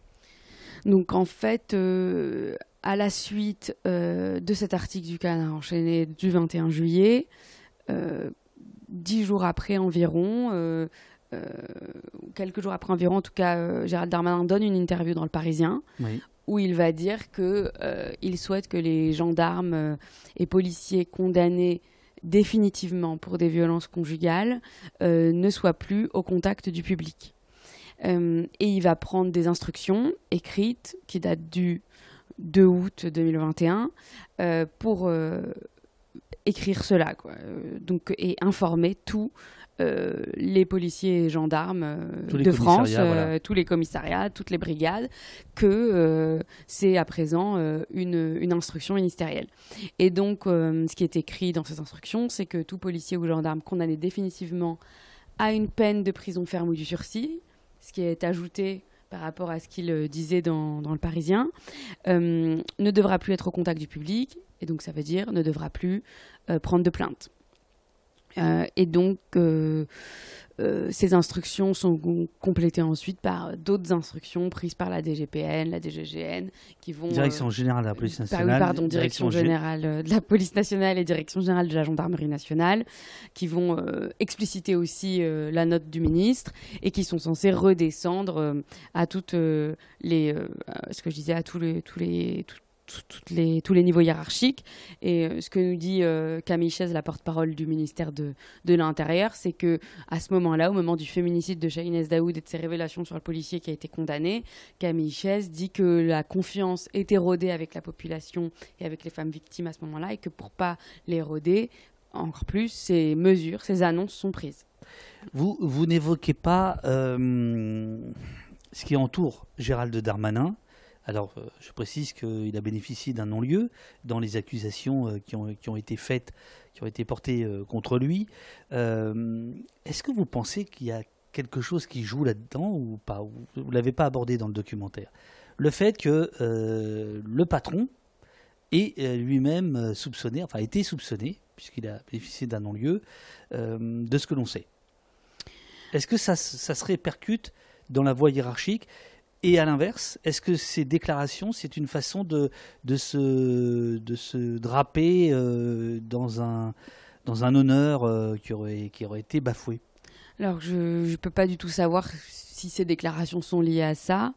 Donc en fait, euh, à la suite euh, de cet article du Canard enchaîné du 21 juillet, dix jours après environ, quelques jours après environ, en tout cas, Gérald Darmanin donne une interview dans Le Parisien. où il va dire qu'il souhaite que les gendarmes et policiers condamnés définitivement pour des violences conjugales euh, ne soit plus au contact du public. Euh, et il va prendre des instructions écrites qui datent du 2 août 2021 euh, pour écrire cela, quoi. donc et informer tous euh, les policiers et gendarmes euh, de France, euh, tous les commissariats, toutes les brigades, que c'est à présent une, une, instruction ministérielle. Et donc, ce qui est écrit dans ces instructions, c'est que tout policier ou gendarme condamné définitivement à une peine de prison ferme ou du sursis, ce qui est ajouté par rapport à ce qu'il disait dans, le Parisien, ne devra plus être au contact du public, et donc ça veut dire ne devra plus prendre de plainte. Euh, et donc, euh, euh, ces instructions sont complétées ensuite par d'autres instructions prises par la DGPN, la DGGN, qui vont... Direction générale de la police nationale. oui, pardon, direction, générale de la police nationale et direction générale de la gendarmerie nationale, qui vont expliciter aussi la note du ministre et qui sont censés redescendre à toutes les... ce que je disais, à tous les... Tous les les, tous les niveaux hiérarchiques. Et euh, ce que nous dit euh, Camille Chaise, la porte-parole du ministère de, de l'Intérieur, c'est que à ce moment-là, au moment du féminicide de Shahinez Daoud et de ses révélations sur le policier qui a été condamné, Camille Chaise dit que la confiance est érodée avec la population et avec les femmes victimes à ce moment-là, et que pour pas l'éroder encore plus, ces mesures, ces annonces sont prises. Vous, vous n'évoquez pas euh, ce qui entoure Gérald Darmanin, alors, euh, je précise qu'il a bénéficié d'un non-lieu dans les accusations euh, qui, ont, été faites, qui ont été portées euh, contre lui. Est-ce que vous pensez qu'il y a quelque chose qui joue là-dedans ou pas? Vous ne l'avez pas abordé dans le documentaire? Le fait que le patron est lui-même soupçonné, enfin a été soupçonné, puisqu'il a bénéficié d'un non-lieu, de ce que l'on sait. Est-ce que ça, ça se répercute dans la voie hiérarchique? Et à l'inverse, est-ce que ces déclarations, c'est une façon de, de, se, de se draper euh, dans, un, dans un honneur euh, qui, aurait, qui aurait été bafoué? Alors, je ne peux pas du tout savoir si ces déclarations sont liées à ça.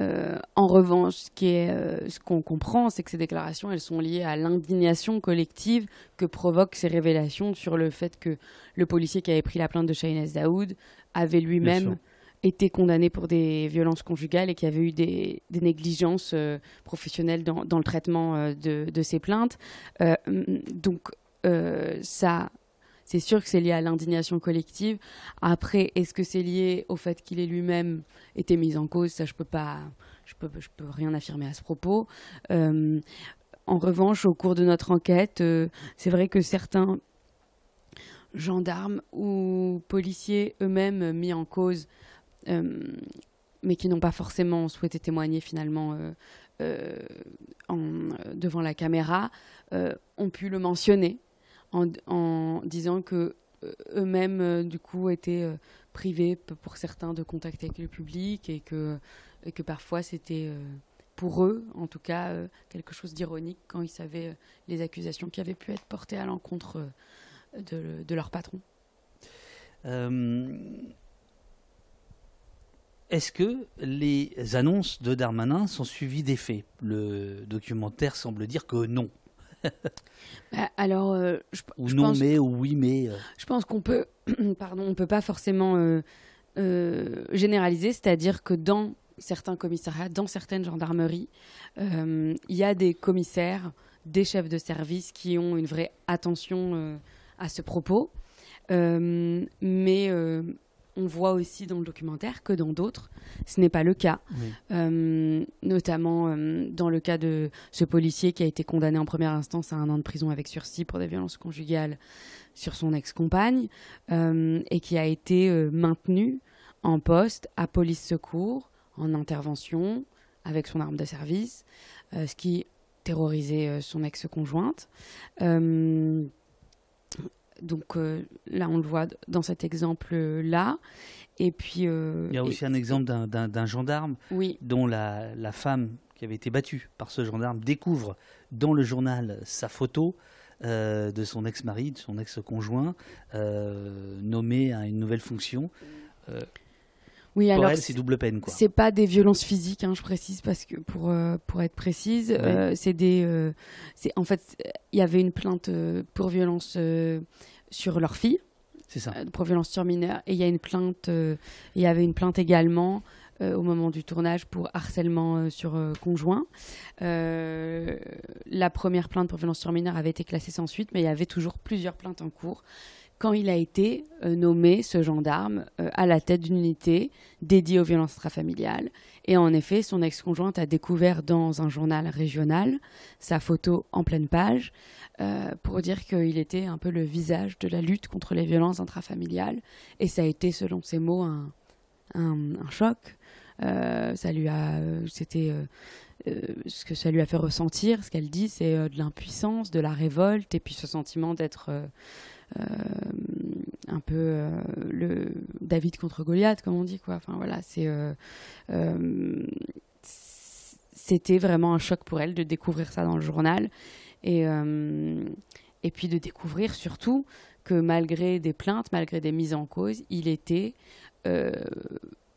Euh, en revanche, ce qu'on ce qu'on comprend, c'est que ces déclarations, elles sont liées à l'indignation collective que provoquent ces révélations sur le fait que le policier qui avait pris la plainte de Shahinez Daoud avait lui-même été condamné pour des violences conjugales et qui avait eu des, négligences euh, professionnelles dans, le traitement euh, de, ces plaintes. Euh, donc ça, c'est sûr que c'est lié à l'indignation collective. Après, est-ce que c'est lié au fait qu'il ait lui-même été mis en cause? Ça, je peux pas, je peux, je peux rien affirmer à ce propos. en revanche, au cours de notre enquête, c'est vrai que certains gendarmes ou policiers eux-mêmes mis en cause mais qui n'ont pas forcément souhaité témoigner finalement euh, euh, devant la caméra, ont pu le mentionner en, disant que eux-mêmes, du coup, étaient privés pour certains de contact avec le public et que, parfois c'était pour eux, en tout cas, quelque chose d'ironique quand ils savaient les accusations qui avaient pu être portées à l'encontre de, leur patron. Est-ce que les annonces de Darmanin sont suivies des faits? Le documentaire semble dire que non. *laughs* Bah, alors, euh, je, ou non mais ou oui mais. Euh. Je pense qu'on peut, *clears throat* pardon, on peut pas forcément euh, généraliser, c'est-à-dire que dans certains commissariats, dans certaines gendarmeries, il y a des commissaires, des chefs de service qui ont une vraie attention à ce propos, mais on voit aussi dans le documentaire que dans d'autres, ce n'est pas le cas. Euh, notamment euh, dans le cas de ce policier qui a été condamné en première instance à un an de prison avec sursis pour des violences conjugales sur son ex-compagne euh, et qui a été maintenu en poste à police secours, en intervention, avec son arme de service, ce qui terrorisait son ex-conjointe. Donc là, on le voit dans cet exemple-là. Et puis. Il y a aussi un exemple d'un gendarme oui. dont la, la, femme qui avait été battue par ce gendarme découvre dans le journal sa photo. de son ex-mari, de son ex-conjoint, nommé à une nouvelle fonction. Oui, pour alors elle, c'est double peine. quoi. C'est pas des violences physiques, hein, je précise, parce que pour, euh, pour être précise, euh, c'est des. Euh, c'est en fait, il y avait une plainte pour violence sur leur fille. C'est ça. pour violence sur mineur. Et il y a une plainte. Il y avait une plainte également. au moment du tournage pour harcèlement sur conjoint. la première plainte pour violence sur mineur avait été classée sans suite, mais il y avait toujours plusieurs plaintes en cours quand il a été euh, nommé, ce gendarme, euh, à la tête d'une unité dédiée aux violences intrafamiliales. Et en effet, son ex-conjointe a découvert dans un journal régional sa photo en pleine page euh, pour dire qu'il était un peu le visage de la lutte contre les violences intrafamiliales. Et ça a été, selon ses mots, un, choc. ça lui a, c'était ce que ça lui a fait ressentir. Ce qu'elle dit, c'est de l'impuissance, de la révolte, et puis ce sentiment d'être un peu euh, le David contre Goliath, comme on dit quoi. Enfin voilà, euh, c'était vraiment un choc pour elle de découvrir ça dans le journal et puis de découvrir surtout que malgré des plaintes, malgré des mises en cause, il était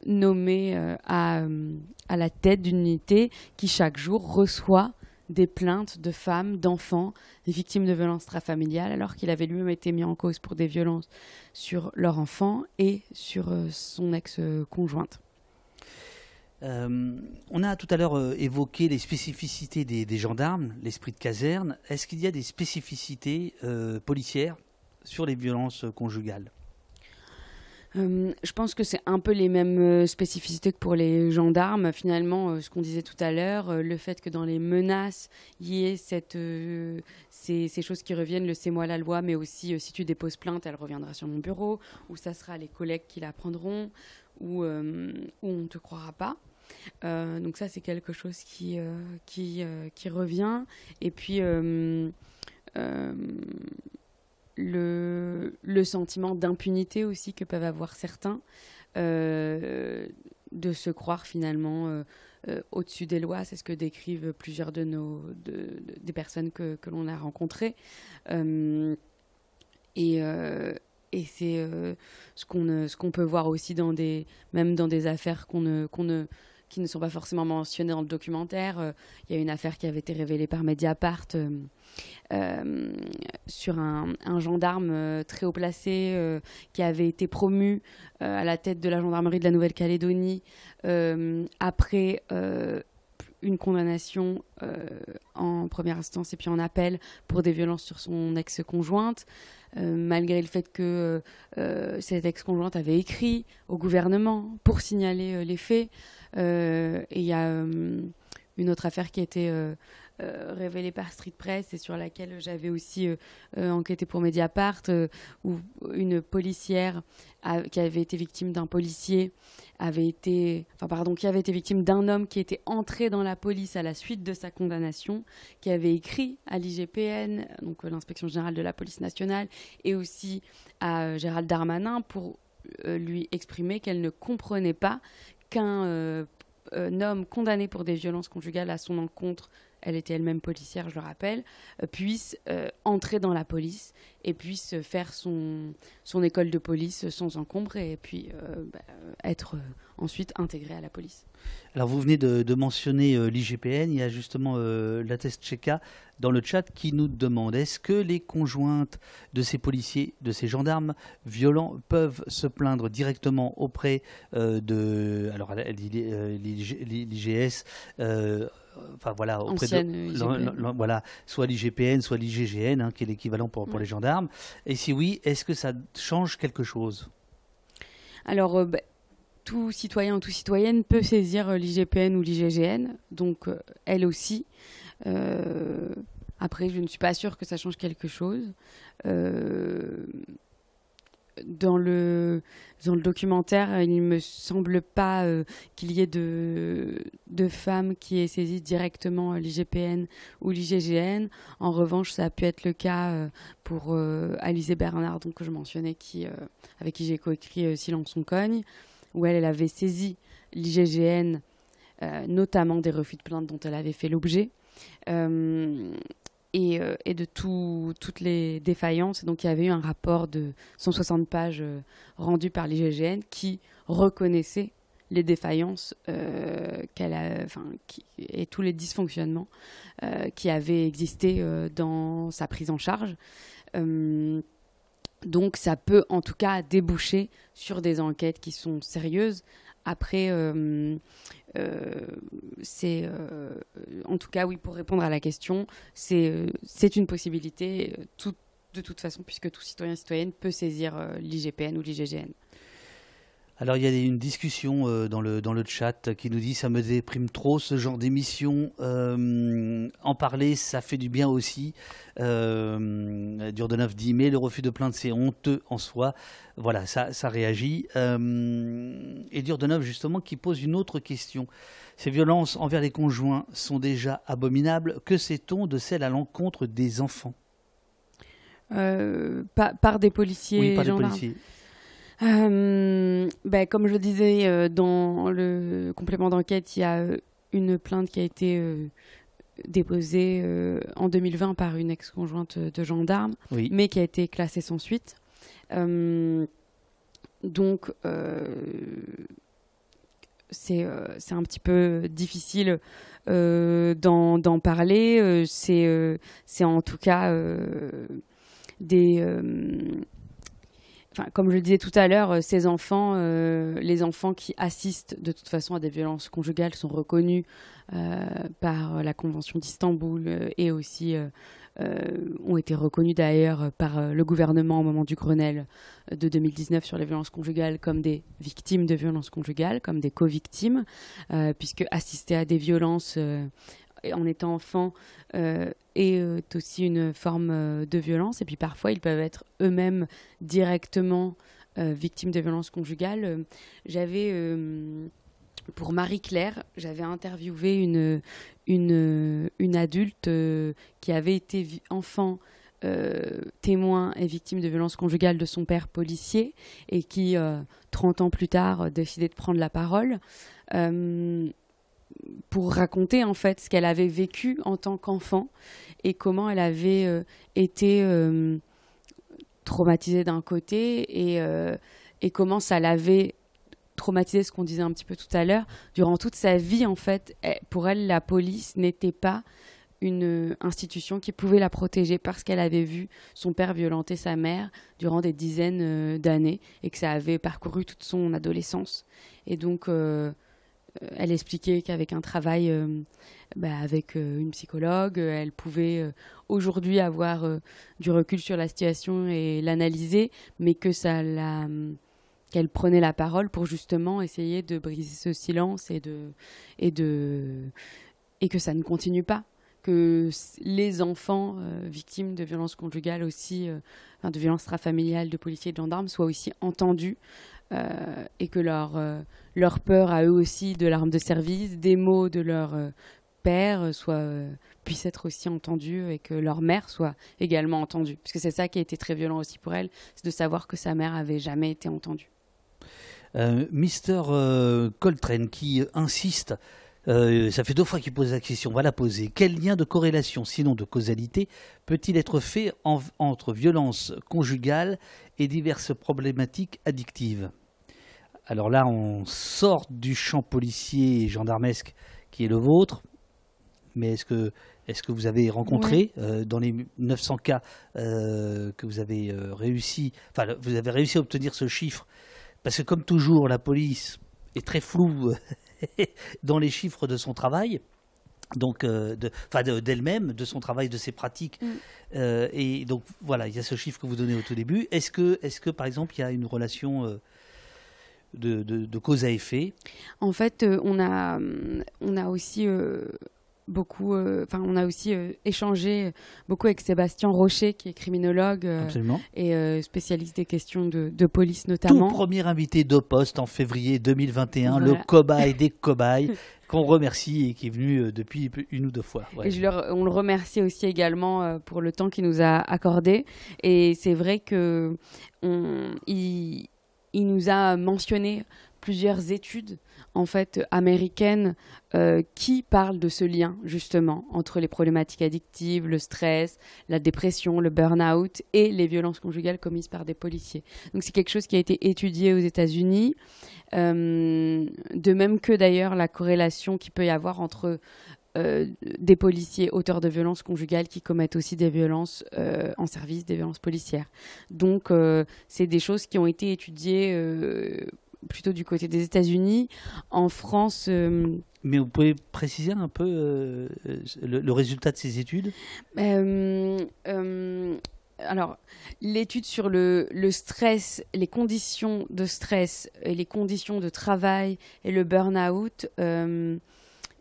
nommé à, la tête d'une unité qui chaque jour reçoit des plaintes de femmes, d'enfants, des victimes de violences intrafamiliales, alors qu'il avait lui-même été mis en cause pour des violences sur leur enfant et sur euh, son ex-conjointe. Euh, on a tout à l'heure euh, évoqué les spécificités des, gendarmes, l'esprit de caserne. Est-ce qu'il y a des spécificités policières sur les violences conjugales? Euh, je pense que c'est un peu les mêmes euh, spécificités que pour les gendarmes. Finalement, euh, ce qu'on disait tout à l'heure, le fait que dans les menaces, il y ait ces, choses qui reviennent, le c'est moi la loi, mais aussi si tu déposes plainte, elle reviendra sur mon bureau, ou ça sera les collègues qui la prendront, ou, on ne te croira pas. donc ça, c'est quelque chose qui revient. Et puis le, le sentiment d'impunité aussi que peuvent avoir certains, euh, de se croire finalement euh, euh, au-dessus des lois. C'est ce que décrivent plusieurs de nos, des personnes que, que l'on a rencontrées. et et c'est ce qu'on ce qu'on peut voir aussi dans des même dans des affaires qu'on ne qu'on ne qui ne sont pas forcément mentionnées dans le documentaire. Il y a une affaire qui avait été révélée par Mediapart euh, sur un, gendarme euh, très haut placé euh, qui avait été promu à la tête de la gendarmerie de la Nouvelle-Calédonie après une condamnation en première instance et puis en appel pour des violences sur son ex-conjointe. malgré le fait que cette ex-conjointe avait écrit au gouvernement pour signaler les faits. et il y a une autre affaire qui a été euh, révélée par Street Press et sur laquelle j'avais aussi euh, euh, enquêté pour Mediapart, où une policière qui avait été victime d'un policier avait été, enfin pardon, qui avait été victime d'un homme qui était entré dans la police à la suite de sa condamnation, qui avait écrit à l'IGPN, donc l'inspection générale de la police nationale, et aussi à Gérald Darmanin pour lui exprimer qu'elle ne comprenait pas qu'un homme condamné pour des violences conjugales à son encontre elle était elle-même policière, je le rappelle, euh, puisse euh, entrer dans la police et puisse faire son, son école de police sans encombre et puis euh, bah, être ensuite intégrée à la police. Alors vous venez de, mentionner l'IGPN, il y a justement la test Cheka dans le chat qui nous demande est-ce que les conjointes de ces policiers, de ces gendarmes violents peuvent se plaindre directement auprès de alors l'IGS enfin voilà, auprès de, voilà, soit l'IGPN, soit l'IGGN, hein, qui est l'équivalent pour, pour les gendarmes. Et si oui, est-ce que ça change quelque chose? Alors, euh, bah, tout citoyen ou toute citoyenne peut saisir euh, l'IGPN ou l'IGGN, donc euh, elle aussi. après, je ne suis pas sûre que ça change quelque chose. dans le documentaire, il me semble pas euh, qu'il y ait de, de femmes qui aient saisi directement l'IGPN ou l'IGGN. En revanche, ça a pu être le cas euh, pour euh, Alizé Bernard, donc, je mentionnais, avec qui j'ai coécrit Silence on cogne, où elle, avait saisi l'IGGN, notamment des refus de plainte dont elle avait fait l'objet. Euh, et, de toutes les défaillances. donc il y avait eu un rapport de 160 pages euh, rendu par l'IGGN qui reconnaissait les défaillances euh, et tous les dysfonctionnements qui avaient existé dans sa prise en charge. Donc ça peut en tout cas déboucher sur des enquêtes qui sont sérieuses. Après, euh, c'est, euh, en tout cas, oui, pour répondre à la question, c'est, euh, c'est une possibilité, de toute façon, puisque tout citoyen citoyenne peut saisir l'IGPN ou l'IGGN. Alors il y a une discussion euh, dans, le, dans le chat qui nous dit ça me déprime trop ce genre d'émission. Euh, en parler, ça fait du bien aussi. Euh, Durdenov dit mais le refus de plainte c'est honteux en soi. Voilà, ça, ça réagit. Euh, et Durdenov justement qui pose une autre question. Ces violences envers les conjoints sont déjà abominables. Que sait-on de celles à l'encontre des enfants? Par, par, des policiers. Oui, par des policiers. Euh, ben, comme je le disais, euh, dans le complément d'enquête, il y a euh, une plainte qui a été déposée en 2020 par une ex-conjointe de gendarme, mais qui a été classée sans suite. donc, c'est un petit peu difficile d'en parler. c'est en tout cas des comme je le disais tout à l'heure, euh, ces enfants, euh, les enfants qui assistent de toute façon à des violences conjugales sont reconnus euh, par la Convention d'Istanbul et aussi ont été reconnus d'ailleurs par le gouvernement au moment du Grenelle de 2019 sur les violences conjugales comme des victimes de violences conjugales, comme des co-victimes, puisque assister à des violences en étant enfant euh, est euh, aussi une forme euh, de violence. Et puis parfois, ils peuvent être eux-mêmes directement victimes de violences conjugales. J'avais, pour Marie-Claire, j'avais interviewé une, une, une adulte qui avait été enfant. témoin et victime de violences conjugales de son père policier et qui, 30 ans plus tard, décidait de prendre la parole pour raconter en fait ce qu'elle avait vécu en tant qu'enfant et comment elle avait euh, été euh, traumatisée d'un côté et, euh, et comment ça l'avait traumatisée, ce qu'on disait un petit peu tout à l'heure, durant toute sa vie en fait. pour elle, la police n'était pas une institution qui pouvait la protéger parce qu'elle avait vu son père violenter sa mère durant des dizaines d'années et que ça avait parcouru toute son adolescence. Et donc, elle expliquait qu'avec un travail euh, bah, avec euh, une psychologue, elle pouvait aujourd'hui avoir du recul sur la situation et l'analyser, mais que ça qu'elle prenait la parole pour justement essayer de briser ce silence et de et de et que ça ne continue pas. Que les enfants victimes de violences conjugales aussi, de violences intrafamiliales, de policiers et de gendarmes soient aussi entendus euh, et que leur, euh, leur peur à eux aussi de l'arme de service, des mots de leur euh, père soit, puissent être aussi entendus et que leur mère soit également entendue. Parce que c'est ça qui a été très violent aussi pour elle, c'est de savoir que sa mère avait jamais été entendue. Mister Coltrane qui insiste ça fait deux fois qu'il pose la question, on va la poser. Quel lien de corrélation, sinon de causalité, peut-il être fait entre violence conjugale et diverses problématiques addictives? Alors là, on sort du champ policier et gendarmesque qui est le vôtre, mais est-ce que, est que vous avez rencontré euh, dans les 900 cas euh, que vous avez euh, réussi, enfin vous avez réussi à obtenir ce chiffre? Parce que comme toujours, la police est très floue *laughs* dans les chiffres de son travail donc d'elle-même, de, son travail, de ses pratiques. Mm. et donc voilà, il y a ce chiffre que vous donnez au tout début. Est-ce que, est que par exemple, il y a une relation de, cause à effet En fait, euh, on, a, on a aussi euh, beaucoup, euh, on a aussi euh, échangé beaucoup avec Sébastien Rocher, qui est criminologue euh, et euh, spécialiste des questions de, de police notamment. Tout premier invité de poste en février 2021, le cobaye *laughs* des cobayes, qu'on remercie et qui est venu euh, depuis une ou deux fois. Ouais. Et je leur- on le remercie aussi également euh, pour le temps qu'il nous a accordé. Et c'est vrai que on, il, il nous a mentionné plusieurs études en fait américaines euh, qui parlent de ce lien justement entre les problématiques addictives, le stress, la dépression, le burn-out et les violences conjugales commises par des policiers. Donc c'est quelque chose qui a été étudié aux États-Unis, euh, de même que d'ailleurs la corrélation qu'il peut y avoir entre euh, des policiers auteurs de violences conjugales qui commettent aussi des violences euh, en service, des violences policières. Donc, euh, c'est des choses qui ont été étudiées plutôt du côté des États-Unis. En France, Mais vous pouvez préciser un peu le, le résultat de ces études? Alors, l'étude sur le, le stress, les conditions de stress et les conditions de travail et le burn-out,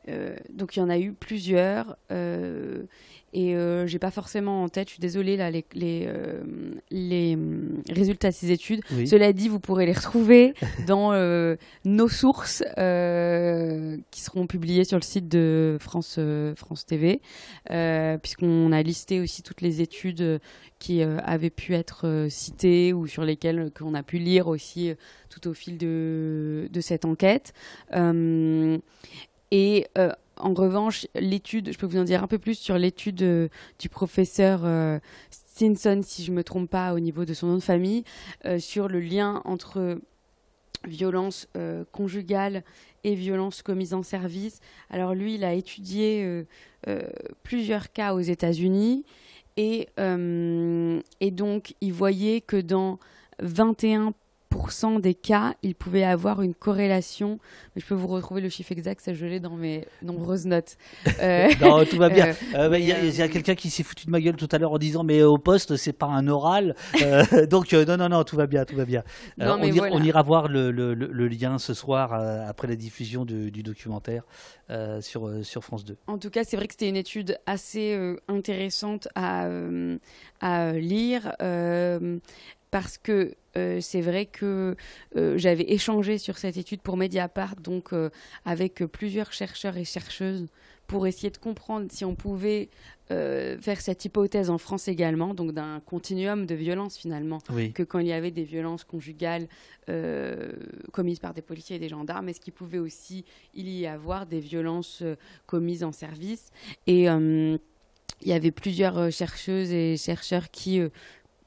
euh, donc il y en a eu plusieurs. euh, et euh, j'ai pas forcément en tête, je suis désolée, là, les, les, euh, les hum, résultats de ces études. Oui. Cela dit, vous pourrez les retrouver *laughs* dans nos sources qui seront publiées sur le site de France, France TV, puisqu'on a listé aussi toutes les études qui avaient pu être citées ou sur lesquelles qu'on a pu lire aussi tout au fil de, de cette enquête. Et euh, en revanche, l'étude, je peux vous en dire un peu plus sur l'étude euh, du professeur euh, Stinson, si je ne me trompe pas, au niveau de son nom de famille, sur le lien entre violence conjugale et violence commise en service. Alors lui, il a étudié plusieurs cas aux États-Unis et, et donc il voyait que dans 21 des cas, il pouvait avoir une corrélation. Je peux vous retrouver le chiffre exact, ça je l'ai dans mes nombreuses notes. *laughs* Euh, Non, tout va bien. euh, Euh, bah, Il y a, quelqu'un qui s'est foutu de ma gueule tout à l'heure en disant mais au poste c'est pas un oral. *laughs* Donc non non non tout va bien tout va bien. Non, on, ira, voilà. on ira voir le, le- le- le lien ce soir après la diffusion du, du documentaire sur sur France 2. En tout cas, c'est vrai que c'était une étude assez intéressante à, à lire parce que euh, c'est vrai que euh, j'avais échangé sur cette étude pour Mediapart, donc euh, avec plusieurs chercheurs et chercheuses pour essayer de comprendre si on pouvait faire cette hypothèse en France également, donc d'un continuum de violence finalement, Oui. que quand il y avait des violences conjugales commises par des policiers et des gendarmes, est-ce qu'il pouvait aussi il y avoir des violences commises en service? Et il y avait plusieurs chercheuses et chercheurs qui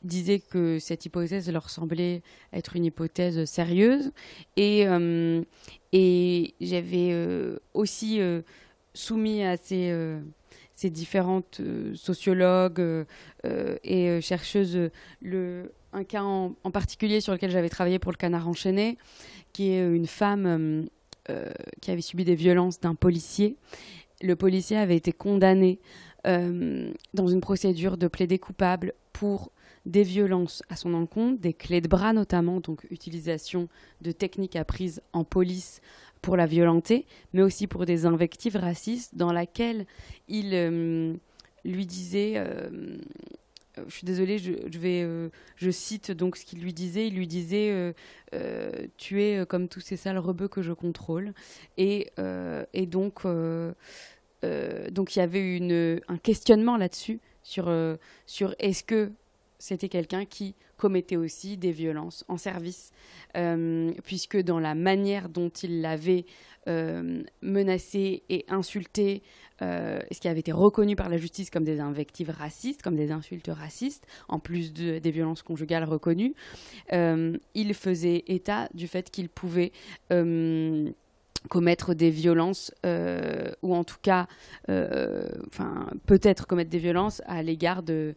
disaient que cette hypothèse leur semblait être une hypothèse sérieuse. Et, euh, et j'avais euh, aussi euh, soumis à ces, ces différentes sociologues et chercheuses le, un cas en, en particulier sur lequel j'avais travaillé pour le canard enchaîné, qui est une femme qui avait subi des violences d'un policier. Le policier avait été condamné dans une procédure de plaider coupable pour des violences à son encontre, des clés de bras notamment, donc utilisation de techniques apprises en police pour la violenter, mais aussi pour des invectives racistes dans laquelle il euh, lui disait, euh, je suis désolée, euh, je cite donc ce qu'il lui disait. Il lui disait, tu es comme tous ces sales rebeux que je contrôle, et, donc, il y avait un questionnement là-dessus sur est-ce que c'était quelqu'un qui commettait aussi des violences en service, euh, puisque dans la manière dont il l'avait euh, menacé et insulté, euh, ce qui avait été reconnu par la justice comme des invectives racistes, comme des insultes racistes, en plus de- des violences conjugales reconnues, il faisait état du fait qu'il pouvait commettre des violences euh, ou en tout cas euh, peut-être commettre des violences à l'égard de,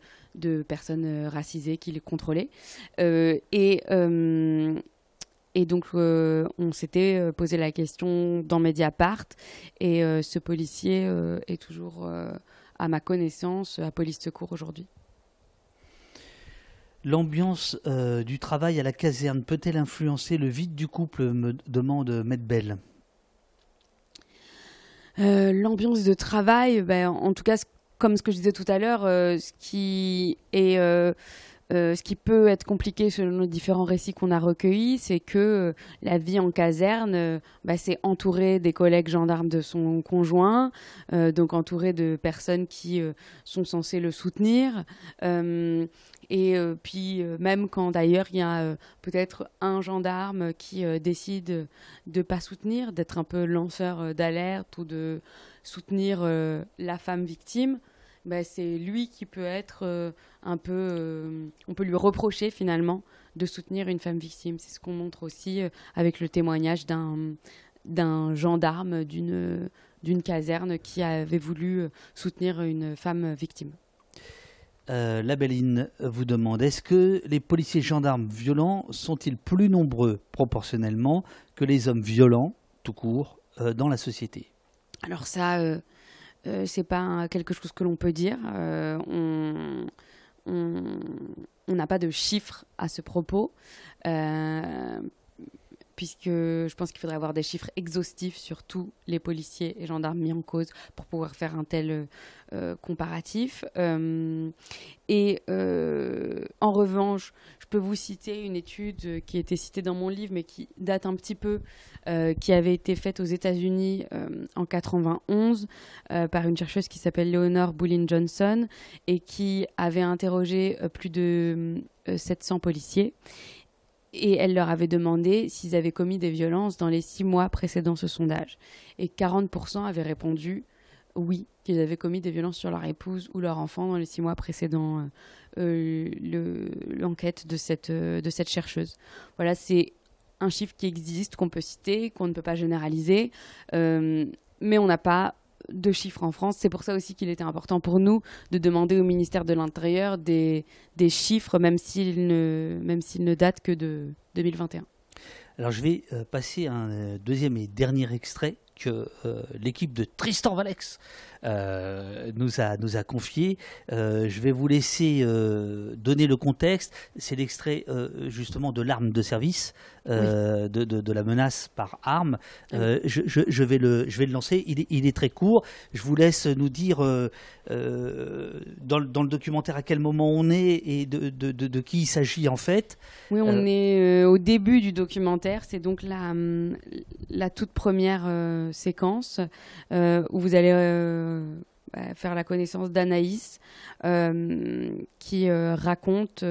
personnes euh, racisées qu'il contrôlait Euh, et et donc, on s'était posé la question dans Mediapart, et ce policier est toujours, à ma connaissance, à police secours aujourd'hui. L'ambiance du travail à la caserne peut-elle influencer le vide du couple me demande Maître Bell. L'ambiance de travail, ben, en tout cas, comme ce que je disais tout à l'heure, ce qui est euh, ce qui peut être compliqué selon les différents récits qu'on a recueillis, c'est que euh, la vie en caserne, euh, bah, c'est entouré des collègues gendarmes de son conjoint, donc entouré de personnes qui sont censées le soutenir. et puis même quand d'ailleurs il y a peut-être un gendarme qui décide de ne pas soutenir, d'être un peu lanceur d'alerte ou de soutenir la femme victime, bah, c'est lui qui peut être euh, un peu. Euh, on peut lui reprocher finalement de soutenir une femme victime. C'est ce qu'on montre aussi euh, avec le témoignage d'un d'un gendarme d'une d'une caserne qui avait voulu soutenir une femme victime. la Belline vous demande est-ce que les policiers gendarmes violents sont-ils plus nombreux proportionnellement que les hommes violents, tout court, dans la société? Alors ça, c'est pas quelque chose que l'on peut dire. Euh, on n'a pas de chiffres à ce propos. Puisque je pense qu'il faudrait avoir des chiffres exhaustifs sur tous les policiers et gendarmes mis en cause pour pouvoir faire un tel euh, comparatif. Euh, et euh, en revanche, je peux vous citer une étude qui été citée dans mon livre, mais qui date un petit peu, qui avait été faite aux États-Unis en 91 par une chercheuse qui s'appelle Leonore Boulin Johnson et qui avait interrogé plus de 700 policiers et elle leur avait demandé s'ils avaient commis des violences dans les six mois précédant ce sondage. Et 40% avaient répondu oui, qu'ils avaient commis des violences sur leur épouse ou leur enfant dans les six mois précédant euh, euh, l'enquête de cette, euh, de cette chercheuse. Voilà, c'est un chiffre qui existe, qu'on peut citer, qu'on ne peut pas généraliser, mais on n'a pas de chiffres en France. C'est pour ça aussi qu'il était important pour nous de demander au ministère de l'Intérieur des, chiffres, même s'ils ne, datent que de 2021. Alors je vais euh, passer un euh, deuxième et dernier extrait que euh, l'équipe de Tristan Valex euh, nous, a, nous a confié. Euh, je vais vous laisser donner le contexte. C'est l'extrait justement de l'arme de service, de, de, de, la menace par arme. Je, je, je, vais le, je vais le lancer. Il est, il est très court. Je vous laisse nous dire dans, le, dans, le documentaire à quel moment on est et de, de qui il s'agit en fait. Oui, on est au début du documentaire. C'est donc la, la toute première séquence euh, où vous allez euh, faire la connaissance d'Anaïs euh, qui raconte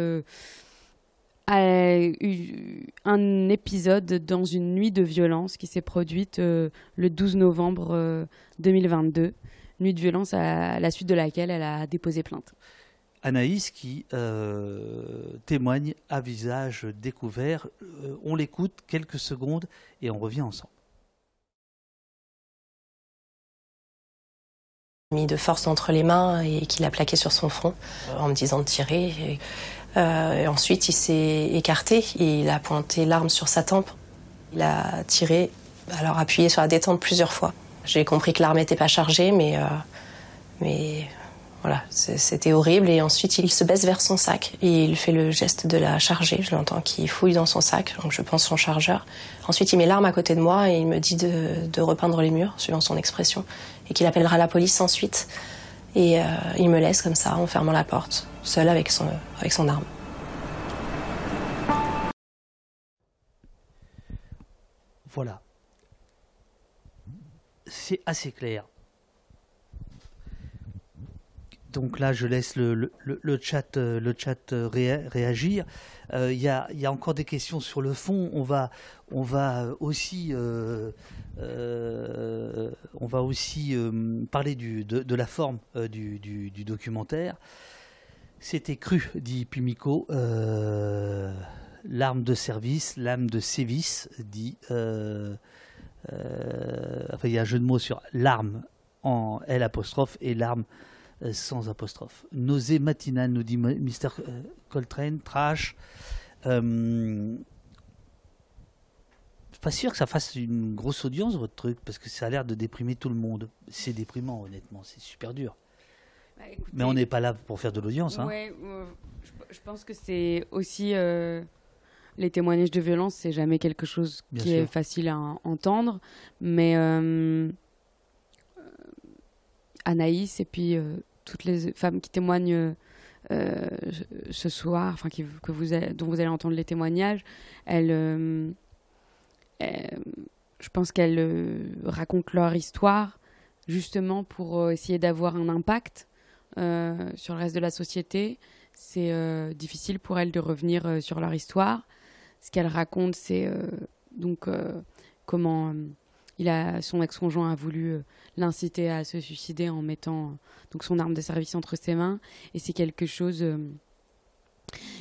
un épisode dans une nuit de violence qui s'est produite le 12 novembre 2022, nuit de violence à la suite de laquelle elle a déposé plainte. Anaïs qui témoigne à visage découvert. on l'écoute quelques secondes et on revient ensemble. Mis de force entre les mains et qu'il a plaqué sur son front euh, en me disant de tirer. Euh, ensuite, il s'est écarté et il a pointé l'arme sur sa tempe. Il a tiré, alors appuyé sur la détente plusieurs fois. J'ai compris que l'arme n'était pas chargée, mais, euh, mais voilà, c'était horrible. Et ensuite, il se baisse vers son sac et il fait le geste de la charger. Je l'entends qui fouille dans son sac, donc je pense son chargeur. Ensuite, il met l'arme à côté de moi et il me dit de repeindre les murs, suivant son expression, et qu'il appellera la police ensuite. Et euh, il me laisse comme ça, en fermant la porte, seul avec son, avec son arme. Voilà. C'est assez clair. Donc là, je laisse le, chat, le chat euh, euh, réagir. Euh, il y, a, encore des questions sur le fond. On va, on va aussi, on va aussi parler de, la forme du, documentaire. C'était cru, dit Pimico. L'arme de service, l'âme de sévice, dit. enfin, il y a un jeu de mots sur l'arme en L apostrophe et l'arme euh, sans apostrophe. Nausée matinale, nous dit Mr. Euh, Coltrane, trash. Euh, pas sûr que ça fasse une grosse audience, votre truc, parce que ça a l'air de déprimer tout le monde. C'est déprimant, honnêtement, c'est super dur. Bah, Mais on n'est pas là pour faire de l'audience. Hein. je, pense que c'est aussi. les témoignages de violence, c'est jamais quelque chose qui est facile à entendre. Mais Anaïs et puis toutes les femmes qui témoignent ce soir, enfin que vous dont vous allez entendre les témoignages, elles, je pense qu'elles racontent leur histoire justement pour essayer d'avoir un impact sur le reste de la société. C'est difficile pour elles de revenir sur leur histoire. Ce qu'elles racontent, c'est donc comment il a, son ex-conjoint a voulu euh, l'inciter à se suicider en mettant euh, donc son arme de service entre ses mains. Et c'est quelque chose euh,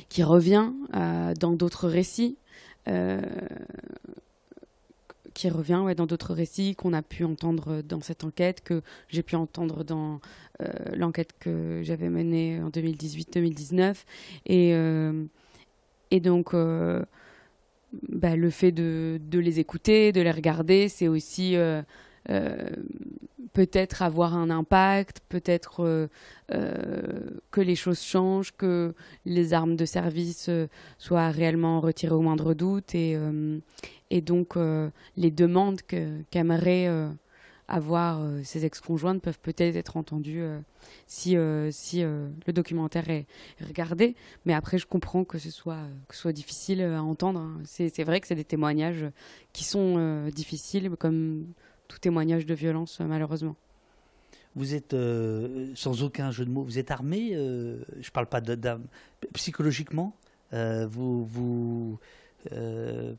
qui revient dans d'autres récits. qui revient ouais, dans d'autres récits qu'on a pu entendre dans cette enquête, que j'ai pu entendre dans l'enquête que j'avais menée en 2018-2019. Et, et donc, bah, le fait de, les écouter, de les regarder, c'est aussi euh, euh, peut-être avoir un impact, peut-être euh, que les choses changent, que les armes de service soient réellement retirées au moindre doute et, et donc les demandes qu'aimerait avoir ces ex-conjointes peuvent peut-être être entendues si, euh, si euh, le documentaire est regardé. Mais après, je comprends que ce soit, que soit difficile à entendre. Hein. C'est vrai que c'est des témoignages qui sont euh, difficiles, comme tout témoignage de violence, malheureusement. Vous êtes, sans aucun jeu de mots, vous êtes armé, je ne parle pas d'âme, psychologiquement, vous, vous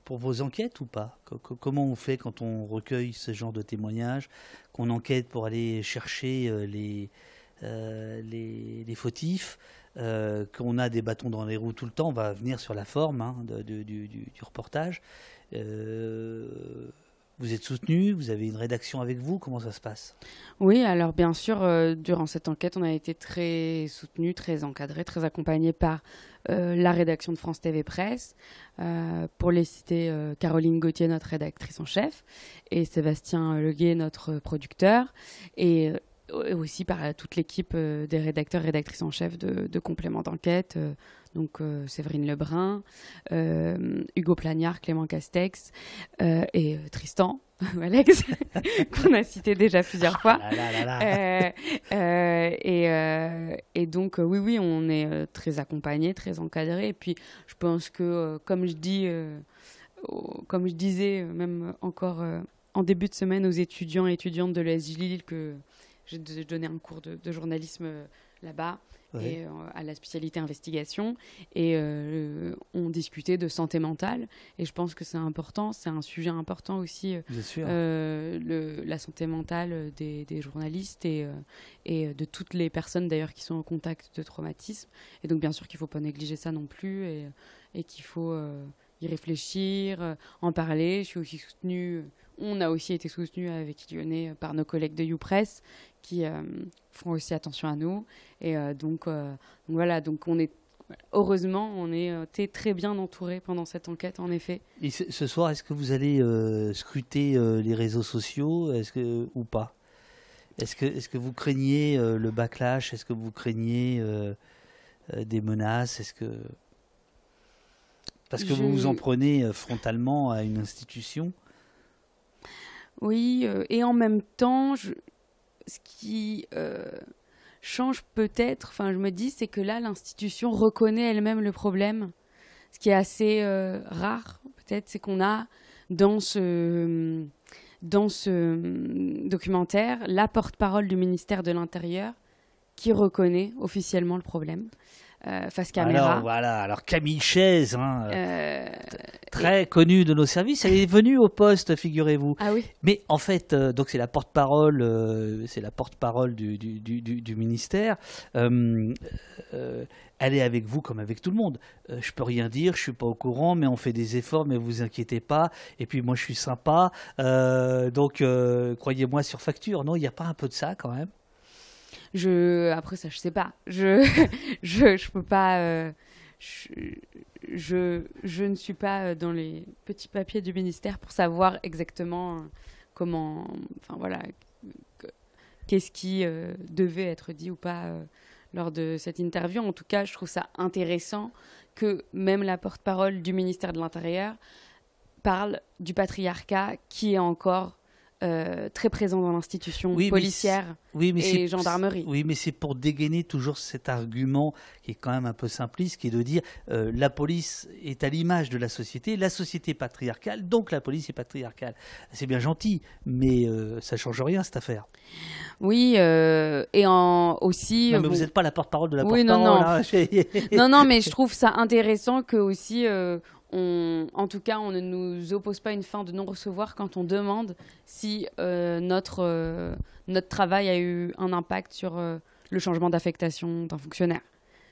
pour vos enquêtes ou pas Comment on fait quand on recueille ce genre de témoignages, qu'on enquête pour aller chercher les, euh, les, fautifs, euh, qu'on a des bâtons dans les roues tout le temps, on va venir sur la forme hein, du, reportage. Euh, vous êtes soutenu, vous avez une rédaction avec vous, comment ça se passe? Oui, alors bien sûr, durant cette enquête, on a été très soutenu, très encadré, très accompagné par la rédaction de France TV Presse, pour les citer Caroline Gauthier, notre rédactrice en chef, et Sébastien Leguet, notre producteur. Et aussi par euh, toute l'équipe euh, des rédacteurs rédactrices en chef de, de compléments d'enquête, euh, donc Séverine Lebrun, Hugo Plagnard, Clément Castex et Tristan. *laughs* Alex, *laughs* qu'on a cité déjà plusieurs fois. et, et, donc, oui, oui, on est très accompagné, très encadré. Et puis, je pense que, comme je dis, comme je disais, même encore en début de semaine aux étudiants et étudiantes de l'ESJ Lille que j'ai donné un cours de, journalisme euh, et euh, à la spécialité investigation. Et euh, on discutait de santé mentale. Et je pense que c'est important c'est un sujet important aussi le, la santé mentale des, journalistes et, et de toutes les personnes d'ailleurs qui sont en contact de traumatisme. Et donc bien sûr qu'il ne faut pas négliger ça non plus et, et qu'il faut y réfléchir en parler. Je suis aussi soutenue on a aussi été soutenu avec Lyonnais par nos collègues de YouPress qui euh, font aussi attention à nous. Et euh, donc, euh, donc, voilà, donc on est heureusement, on est très bien entouré pendant cette enquête, en effet. Et ce, soir, est-ce que vous allez scruter les réseaux sociaux est-ce que, ou pas? Est-ce que, est que vous craignez le backlash? Est-ce que vous craignez des menaces? Est-ce que parce que vous vous en prenez frontalement à une institution Oui, et en même temps, ce qui euh, change peut-être, enfin je me dis, c'est que là, l'institution reconnaît elle-même le problème. Ce qui est assez euh, rare, peut-être, c'est qu'on a dans ce, dans ce documentaire la porte-parole du ministère de l'Intérieur qui reconnaît officiellement le problème euh, face caméra. Alors voilà, alors Camille Chaise, hein, euh, très connue de nos services, elle est venue au poste, figurez-vous. Ah oui. Mais en fait, euh, donc c'est la porte-parole, c'est la porte-parole du, du, du, du, ministère. elle est avec vous comme avec tout le monde. je peux rien dire, je suis pas au courant, mais on fait des efforts, mais vous inquiétez pas. Et puis moi, je suis sympa, donc croyez-moi sur facture. Non, il n'y a pas un peu de ça quand même? Je, après ça, je sais pas. Je, *laughs* peux pas. Euh, je, je, ne suis pas euh, dans les petits papiers du ministère pour savoir exactement euh, comment. Enfin voilà. Qu'est-ce qui devait être dit ou pas lors de cette interview. En tout cas, je trouve ça intéressant que même la porte-parole du ministère de l'Intérieur parle du patriarcat qui est encore euh, très présent dans l'institution Oui, policière c'est- oui, mais et gendarmerie. Oui, mais c'est pour dégainer toujours cet argument qui est quand même un peu simpliste, qui est de dire euh, la police est à l'image de la société, la société est patriarcale, donc la police est patriarcale. C'est bien gentil, mais euh, ça change rien cette affaire. Oui, euh, et en aussi. Non, mais bon- vous n'êtes pas la porte-parole de la Oui, non, porte-parole. non. hein. *laughs* *laughs* non, non, mais je trouve ça intéressant que aussi, on, en tout cas, on ne nous oppose pas une fin de non-recevoir quand on demande si euh, notre, euh, notre travail a eu un impact sur euh, le changement d'affectation d'un fonctionnaire.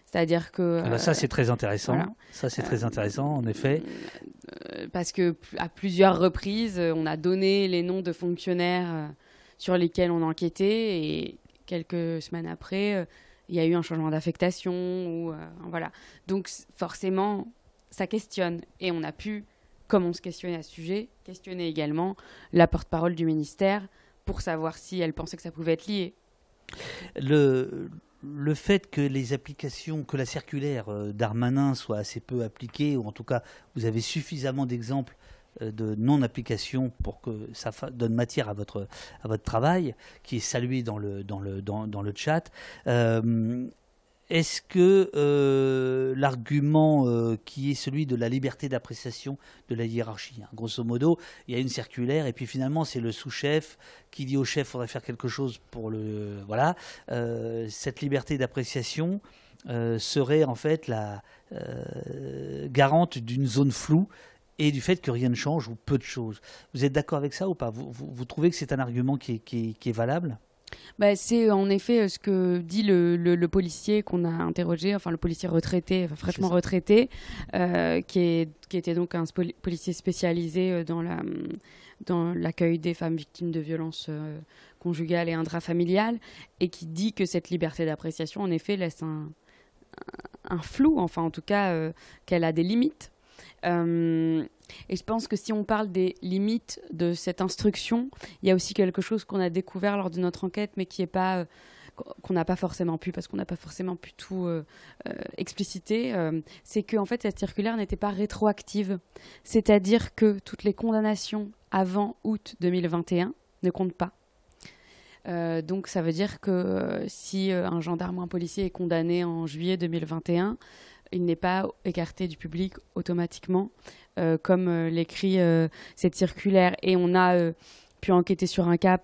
C'est-à-dire que. Ah bah, ça, c'est très intéressant. voilà. Ça, c'est très intéressant, en effet. Parce que à plusieurs reprises, on a donné les noms de fonctionnaires sur lesquels on enquêtait et quelques semaines après, il y a eu un changement d'affectation ou voilà. Donc forcément, ça questionne et on a pu, comme on se questionnait à ce sujet, questionner également la porte-parole du ministère pour savoir si elle pensait que ça pouvait être lié. le, le fait que les applications, que la circulaire euh, Darmanin soit assez peu appliquée, ou en tout cas vous avez suffisamment d'exemples euh, de non-application pour que ça donne matière à votre, à votre travail, qui est salué dans le, dans le, dans, dans le chat. Euh, est-ce que euh, l'argument euh, qui est celui de la liberté d'appréciation de la hiérarchie, hein, grosso modo, il y a une circulaire et puis finalement c'est le sous-chef qui dit au chef faudrait faire quelque chose pour le voilà, euh, cette liberté d'appréciation serait en fait la garante d'une zone floue et du fait que rien ne change ou peu de choses. Vous êtes d'accord avec ça ou pas? Vous, trouvez que c'est un argument qui est valable? Bah, c'est en effet euh, ce que dit le, le- le policier qu'on a interrogé, enfin le policier retraité, enfin, fraîchement retraité, euh, qui, est, qui était donc un policier spécialisé euh, dans la dans l'accueil des femmes victimes de violences euh, conjugales et intrafamiliales, et qui dit que cette liberté d'appréciation, en effet, laisse un, un flou, enfin en tout cas euh, qu'elle a des limites. Euh, et je pense que si on parle des limites de cette instruction, il y a aussi quelque chose qu'on a découvert lors de notre enquête, mais qui est pas euh, qu'on n'a pas forcément pu, parce qu'on n'a pas forcément pu tout euh, euh, expliciter, c'est que en fait cette circulaire n'était pas rétroactive, c'est-à-dire que toutes les condamnations avant août 2021 ne comptent pas. Donc ça veut dire que si un gendarme ou un policier est condamné en juillet 2021, il n'est pas écarté du public automatiquement, euh, comme euh, l'écrit euh, cette circulaire. Et on a pu enquêter sur un cas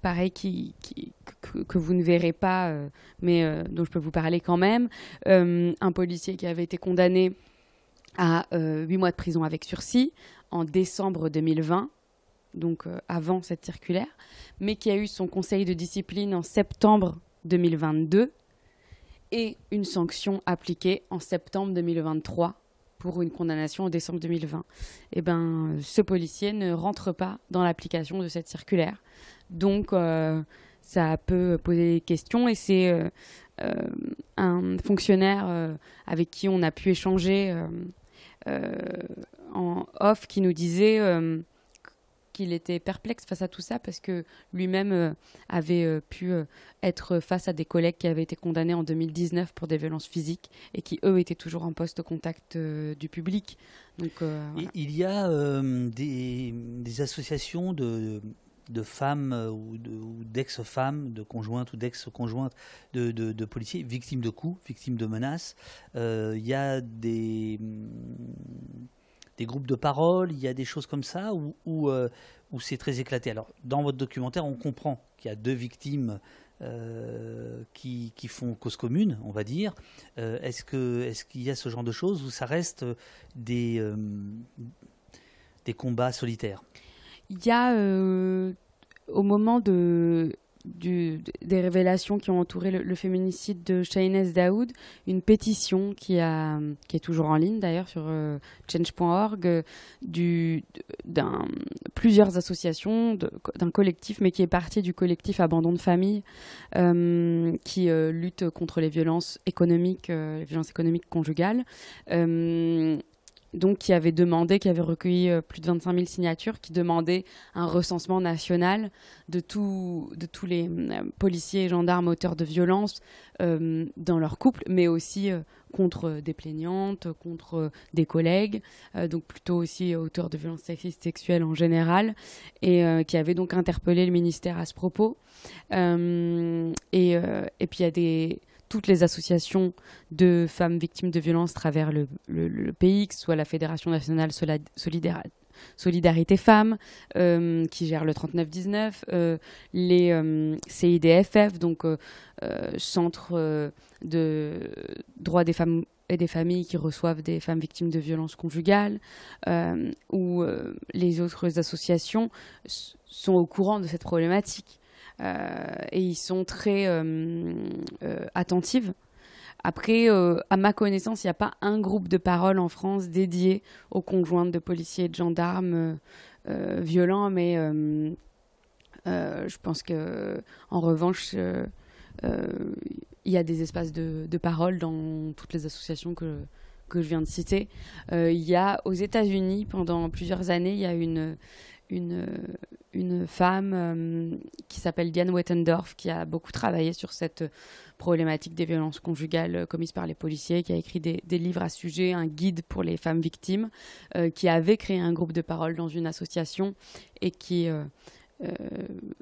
pareil que, vous ne verrez pas, mais dont je peux vous parler quand même. Un policier qui avait été condamné à euh, 8 mois de prison avec sursis en décembre 2020, donc avant cette circulaire, mais qui a eu son conseil de discipline en septembre 2022 et une sanction appliquée en septembre 2023 pour une condamnation en décembre 2020. Eh ben, ce policier ne rentre pas dans l'application de cette circulaire. Donc, euh, ça peut poser des questions et c'est euh, euh, un fonctionnaire avec qui on a pu échanger en off qui nous disait qu'il était perplexe face à tout ça parce que lui-même euh, avait euh, pu euh, être face à des collègues qui avaient été condamnés en 2019 pour des violences physiques et qui eux étaient toujours en poste au contact du public. Donc voilà. Il y a des, des associations de, de femmes ou de- ou d'ex-femmes, de, conjointes ou d'ex-conjointes de, de- de policiers victimes de coups, victimes de menaces. Il y a des, des groupes de parole, il y a des choses comme ça où, où, euh, où c'est très éclaté. Alors, dans votre documentaire, on comprend qu'il y a deux victimes euh, qui, font cause commune, on va dire. Euh, est-ce qu'il y a ce genre de choses ou ça reste des des combats solitaires? Il y a, au moment de, des révélations qui ont entouré le, féminicide de Shahinez Daoud, une pétition qui, est toujours en ligne d'ailleurs sur euh, change.org, euh, du- d'un plusieurs associations, d'un collectif, mais qui est parti du collectif Abandon de famille, euh, qui lutte contre les violences économiques, les violences économiques conjugales. Euh, donc qui avait demandé, qui avait recueilli plus de 25 000 signatures, qui demandait un recensement national de, tous les policiers et gendarmes auteurs de violences dans leur couple, mais aussi contre des plaignantes, contre des collègues, donc plutôt aussi auteurs de violences sexistes sexuelles en général, et qui avait donc interpellé le ministère à ce propos. et puis il y a des toutes les associations de femmes victimes de violences travers le, pays, que ce soit la Fédération nationale Solidarité Femmes, euh, qui gère le 3919, euh, les euh, CIDFF, donc Centre de droits des femmes et des familles qui reçoivent des femmes victimes de violences conjugales, ou les autres associations sont au courant de cette problématique. Euh, et ils sont très euh, euh, attentifs. Après, à ma connaissance, il n'y a pas un groupe de parole en France dédié aux conjointes de policiers et de gendarmes violents, mais je pense que, en revanche, il y a des espaces de, de, parole dans toutes les associations que, que je viens de citer. il y a aux États-Unis, pendant plusieurs années, il y a une, une, une femme euh, qui s'appelle Diane Wettendorf, qui a beaucoup travaillé sur cette problématique des violences conjugales commises par les policiers, qui a écrit des, livres à sujet, un guide pour les femmes victimes, euh, qui avait créé un groupe de parole dans une association et qui euh,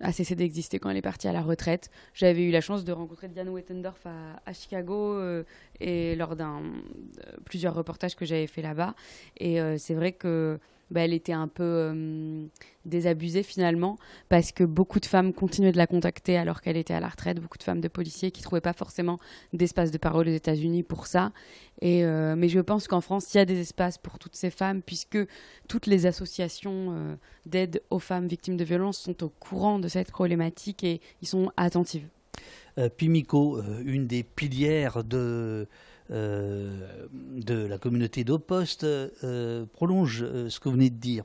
a cessé d'exister quand elle est partie à la retraite. J'avais eu la chance de rencontrer Diane Wettendorf à, à Chicago et lors d'un plusieurs reportages que j'avais fait là-bas. Et c'est vrai que bah, elle était un peu euh, désabusée finalement, parce que beaucoup de femmes continuaient de la contacter alors qu'elle était à la retraite, beaucoup de femmes de policiers qui ne trouvaient pas forcément d'espace de parole aux États-Unis pour ça. Euh, mais je pense qu'en France, il y a des espaces pour toutes ces femmes, puisque toutes les associations euh, d'aide aux femmes victimes de violences sont au courant de cette problématique et ils sont attentives. Pimiko, une des pilières de de la communauté d'Opost euh, prolonge euh, ce que vous venez de dire.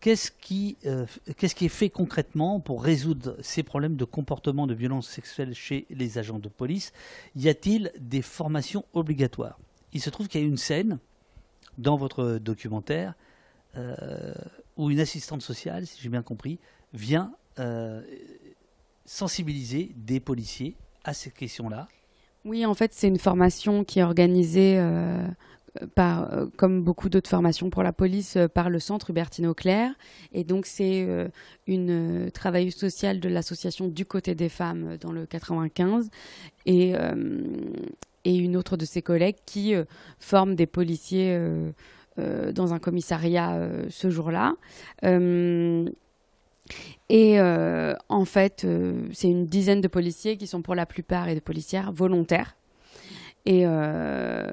Qu'est-ce qui est fait concrètement pour résoudre ces problèmes de comportement de violence sexuelle chez les agents de police? Y a-t-il des formations obligatoires? Il se trouve qu'il y a une scène dans votre documentaire où une assistante sociale, si j'ai bien compris, vient sensibiliser des policiers à ces questions-là oui, en fait, c'est une formation qui est organisée, euh, par, euh, comme beaucoup d'autres formations pour la police, euh, par le centre Hubertine Auclair. Et donc, c'est une travailleuse sociale de l'association Du côté des femmes dans le 95 et, et une autre de ses collègues qui forme des policiers dans un commissariat ce jour-là. Et euh, en fait, euh, c'est une dizaine de policiers qui sont pour la plupart et de policières volontaires. Et, euh,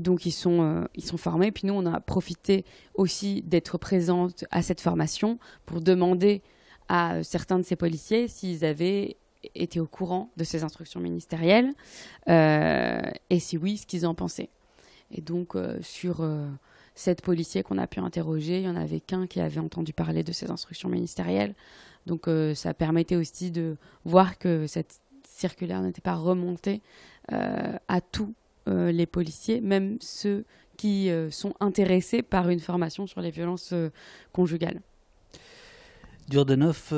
donc, ils sont, ils sont formés. Puis nous, on a profité aussi d'être présentes à cette formation pour demander à certains de ces policiers s'ils avaient été au courant de ces instructions ministérielles et si oui, ce qu'ils en pensaient. Et donc, sur sept policiers qu'on a pu interroger, il y en avait qu'un qui avait entendu parler de ces instructions ministérielles. Donc euh, ça permettait aussi de voir que cette circulaire n'était pas remontée euh, à tous euh, les policiers, même ceux qui sont intéressés par une formation sur les violences conjugales. Durdenov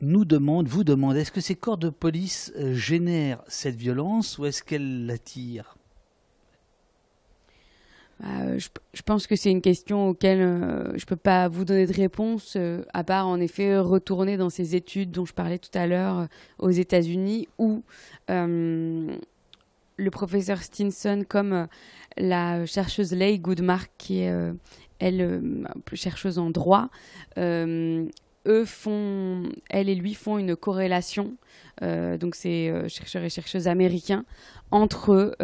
nous demande, vous demande, est-ce que ces corps de police génèrent cette violence ou est-ce qu'elles l'attirent bah, je, pense que c'est une question auquel euh, je ne peux pas vous donner de réponse, euh, à part en effet retourner dans ces études dont je parlais tout à l'heure euh, aux États-Unis, où le professeur Stinson, comme la chercheuse Leigh Goodmark, qui est, elle, chercheuse en droit, eux font, elle et lui font une corrélation, donc c'est chercheurs et chercheuses américains, entre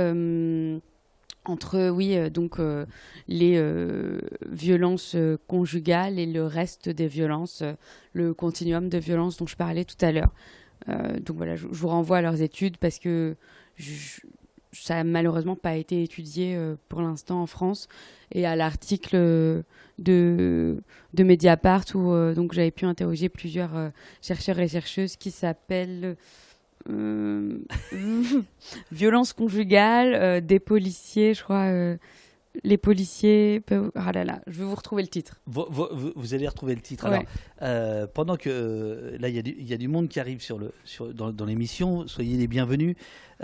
entre oui euh, donc euh, les euh, violences conjugales et le reste des violences, le continuum de violences dont je parlais tout à l'heure. donc voilà, je, vous renvoie à leurs études parce que ça n'a malheureusement pas été étudié pour l'instant en France et à l'article de, de Mediapart où donc j'avais pu interroger plusieurs chercheurs et chercheuses qui s'appellent *laughs* violence conjugale, euh, des policiers, je crois, euh, les policiers peuvent... Ah là là, je vais vous retrouver le titre. Vous, vous- vous allez retrouver le titre. Ouais. Alors, euh, pendant que euh, là, il y, a du- il y a du monde qui arrive sur le, sur, dans, dans l'émission, soyez les bienvenus.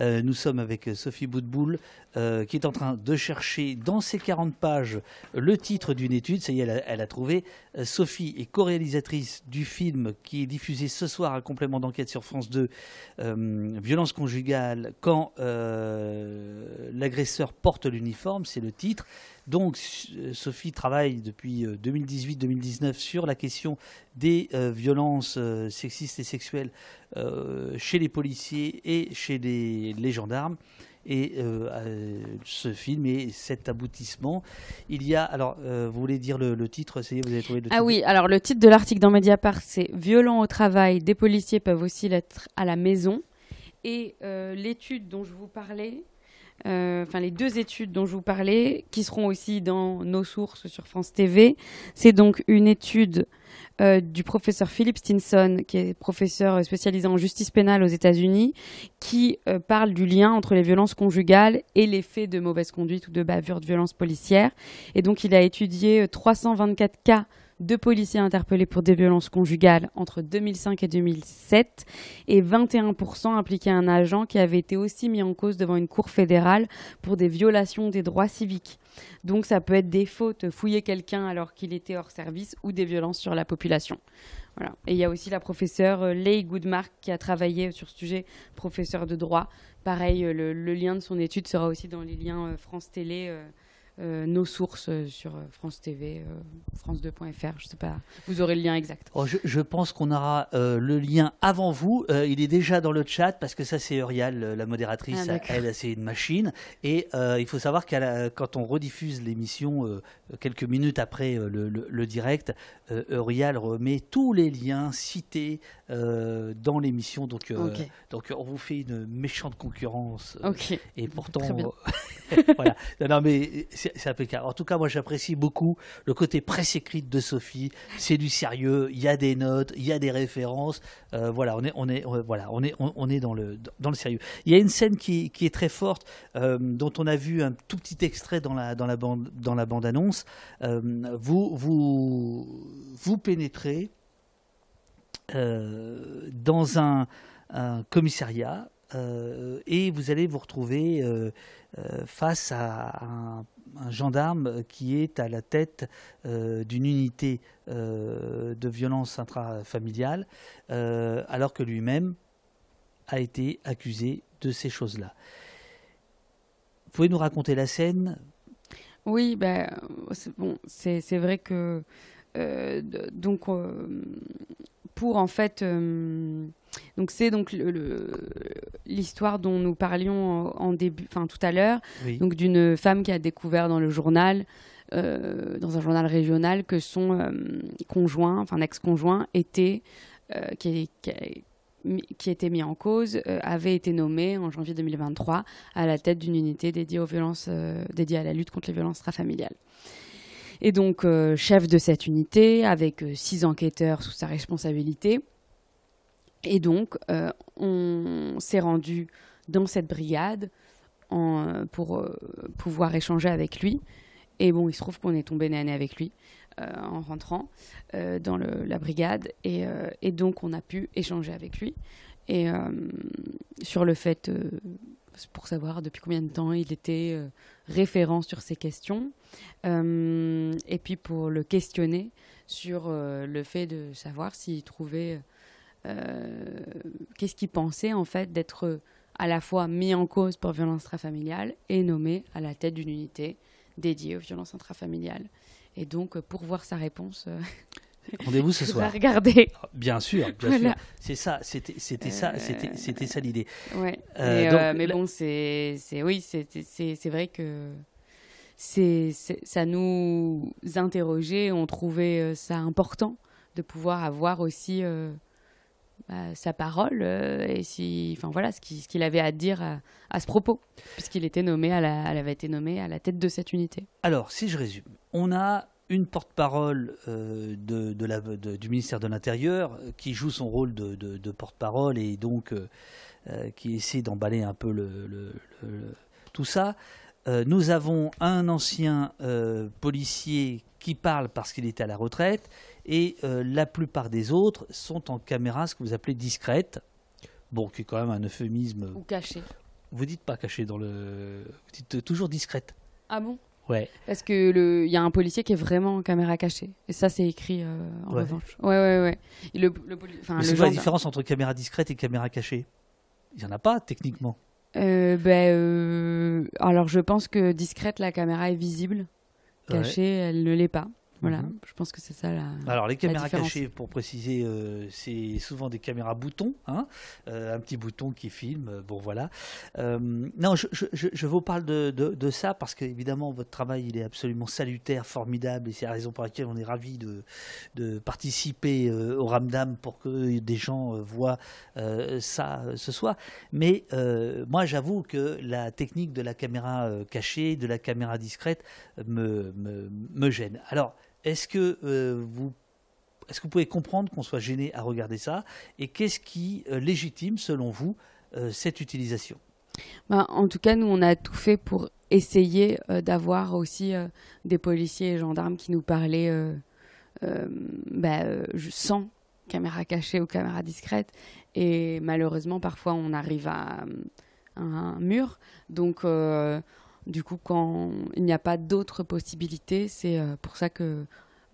Euh, nous sommes avec euh, Sophie Boutboul, euh, qui est en train de chercher dans ses 40 pages le titre d'une étude. Ça y est, elle a, trouvé. Euh, Sophie est co-réalisatrice du film qui est diffusé ce soir à complément d'enquête sur France 2, euh, Violence conjugale, quand l'agresseur porte l'uniforme, c'est le titre. Donc, euh, Sophie travaille depuis euh, 2018-2019 sur la question des euh, violences euh, sexistes et sexuelles euh, chez les policiers et chez les, les gendarmes. Et euh, euh, ce film est cet aboutissement. Il y a, alors, euh, vous voulez dire le, le titre vous avez trouvé le Ah titre oui, alors le titre de l'article dans Mediapart, c'est Violent au travail, des policiers peuvent aussi l'être à la maison. Et euh, l'étude dont je vous parlais, euh, enfin les deux études dont je vous parlais, qui seront aussi dans nos sources sur France TV, c'est donc une étude euh, du professeur Philip Stinson, qui est professeur spécialisé en justice pénale aux États-Unis, qui euh, parle du lien entre les violences conjugales et les faits de mauvaise conduite ou de bavure de violence policière. Et donc, il a étudié euh, 324 cas de policiers interpellés pour des violences conjugales entre 2005 et 2007 et 21% impliquaient un agent qui avait été aussi mis en cause devant une cour fédérale pour des violations des droits civiques. Donc ça peut être des fautes, fouiller quelqu'un alors qu'il était hors service ou des violences sur la population. Voilà. Et il y a aussi la professeure euh, Leigh Goodmark qui a travaillé sur ce sujet, professeure de droit. Pareil, euh, le, lien de son étude sera aussi dans les liens euh, France Télé, euh, nos sources euh, sur euh, France TV, euh, France2.fr, je sais pas. Vous aurez le lien exact. Oh, je, je pense qu'on aura le lien avant vous. Il est déjà dans le chat parce que ça, c'est Eurial, la modératrice. Ah, elle, c'est une machine. Et il faut savoir a- quand on rediffuse l'émission quelques minutes après le, le- le direct, Eurial remet tous les liens cités dans l'émission. Donc, donc, on vous fait une méchante concurrence. Et pourtant, *laughs* voilà. Non, non, mais c'est. En tout cas, moi, j'apprécie beaucoup le côté presse écrite de Sophie. C'est du sérieux. Il y a des notes, il y a des références. Euh, voilà, on est, on est, voilà, on est, on, est dans le, dans le sérieux. Il y a une scène qui, est très forte, euh, dont on a vu un tout petit extrait dans la, dans la bande, dans la bande annonce. Euh, vous, vous, vous pénétrez dans un, commissariat et vous allez vous retrouver face à un, un gendarme qui est à la tête euh, d'une unité euh, de violence intrafamiliale, euh, alors que lui-même a été accusé de ces choses-là. Vous pouvez nous raconter la scène? Oui, ben, c'est bon, vrai que donc euh, pour en fait euh, donc c'est donc l'histoire dont nous parlions en en début, enfin tout à l'heure, Oui. donc d'une femme qui a découvert dans le journal, euh, dans un journal régional, que son euh, conjoint, enfin ex-conjoint, était euh, qui, qui, qui était mis en cause, euh, avait été nommé en janvier 2023 à la tête d'une unité dédiée aux violences, euh, dédiée à la lutte contre les violences intrafamiliales. Et donc, euh, chef de cette unité, avec euh, six enquêteurs sous sa responsabilité. Et donc, euh, on s'est rendu dans cette brigade pour pouvoir échanger avec lui. Et bon, il se trouve qu'on est tombé nez avec lui en rentrant dans la brigade. Et, donc, on a pu échanger avec lui. Et sur le fait, pour savoir depuis combien de temps il était référent sur ces questions. Euh, et puis pour le questionner sur euh, le fait de savoir s'il trouvait. euh, Qu'est-ce qu'il pensait en fait d'être à la fois mis en cause pour violence intrafamiliale et nommé à la tête d'une unité dédiée aux violences intrafamiliales. Et donc, pour voir sa réponse, *laughs* Rendez-vous ce soir. vais regarder. Bien sûr, bien Voilà. sûr. C'est ça, c'était, c'était ça, c'était, c'était ça l'idée. Ouais. Euh, donc, euh, mais la- bon, c'est, c'est oui, c'est, c'est, c'est vrai que c'est, ça nous interrogeait. On trouvait euh, ça important de pouvoir avoir aussi euh, bah, sa parole euh, et si, enfin voilà, ce qu'il, ce qu'il avait à dire à, à ce propos, puisqu'il était nommé à la, elle avait été nommée à la tête de cette unité. Alors, si je résume, on a une porte-parole euh, de, de la- de- du ministère de l'Intérieur euh, qui joue son rôle de, porte-parole et donc euh, qui essaie d'emballer un peu le, le- le- tout ça. Euh, nous avons un ancien policier qui parle parce qu'il est à la retraite et la plupart des autres sont en caméra, ce que vous appelez discrète. Bon, qui est quand même un euphémisme. Ou caché. Vous dites pas caché dans le. Vous dites toujours discrète. Ah bon? Ouais. Parce que le, il y a un policier qui est vraiment en caméra cachée. Et ça, c'est écrit euh, en Ouais. revanche. Ouais, ouais, ouais. Et Le, le c'est quoi la différence entre caméra discrète et caméra cachée? Il n'y en a pas, techniquement. Euh, ben, euh, alors, je pense que discrète, la caméra est visible. Ouais. Cachée, elle ne l'est pas. Voilà. Mhm. Je pense que c'est ça la. Alors les caméras cachées, pour préciser, euh, c'est souvent des caméras boutons, hein, euh, un petit bouton qui filme. euh, Bon voilà. Euh, non, je, je- je- je vous parle de, de- de ça parce que évidemment votre travail il est absolument salutaire, formidable et c'est la raison pour laquelle on est ravi de, de participer au Ramdam pour que des gens voient ça ce soir. Mais moi j'avoue que la technique de la caméra cachée, de la caméra discrète me, me, me gêne. Alors est-ce que euh, vous est-ce que vous pouvez comprendre qu'on soit gêné à regarder ça Et qu'est-ce qui euh, légitime, selon vous, euh, cette utilisation? Ben, en tout cas, nous, on a tout fait pour essayer d'avoir aussi des policiers et gendarmes qui nous parlaient ben, sans caméra cachée ou caméra discrète. Et malheureusement, parfois, on arrive à, à un mur. Donc, du coup, quand il n'y a pas d'autres possibilités, c'est euh, pour ça que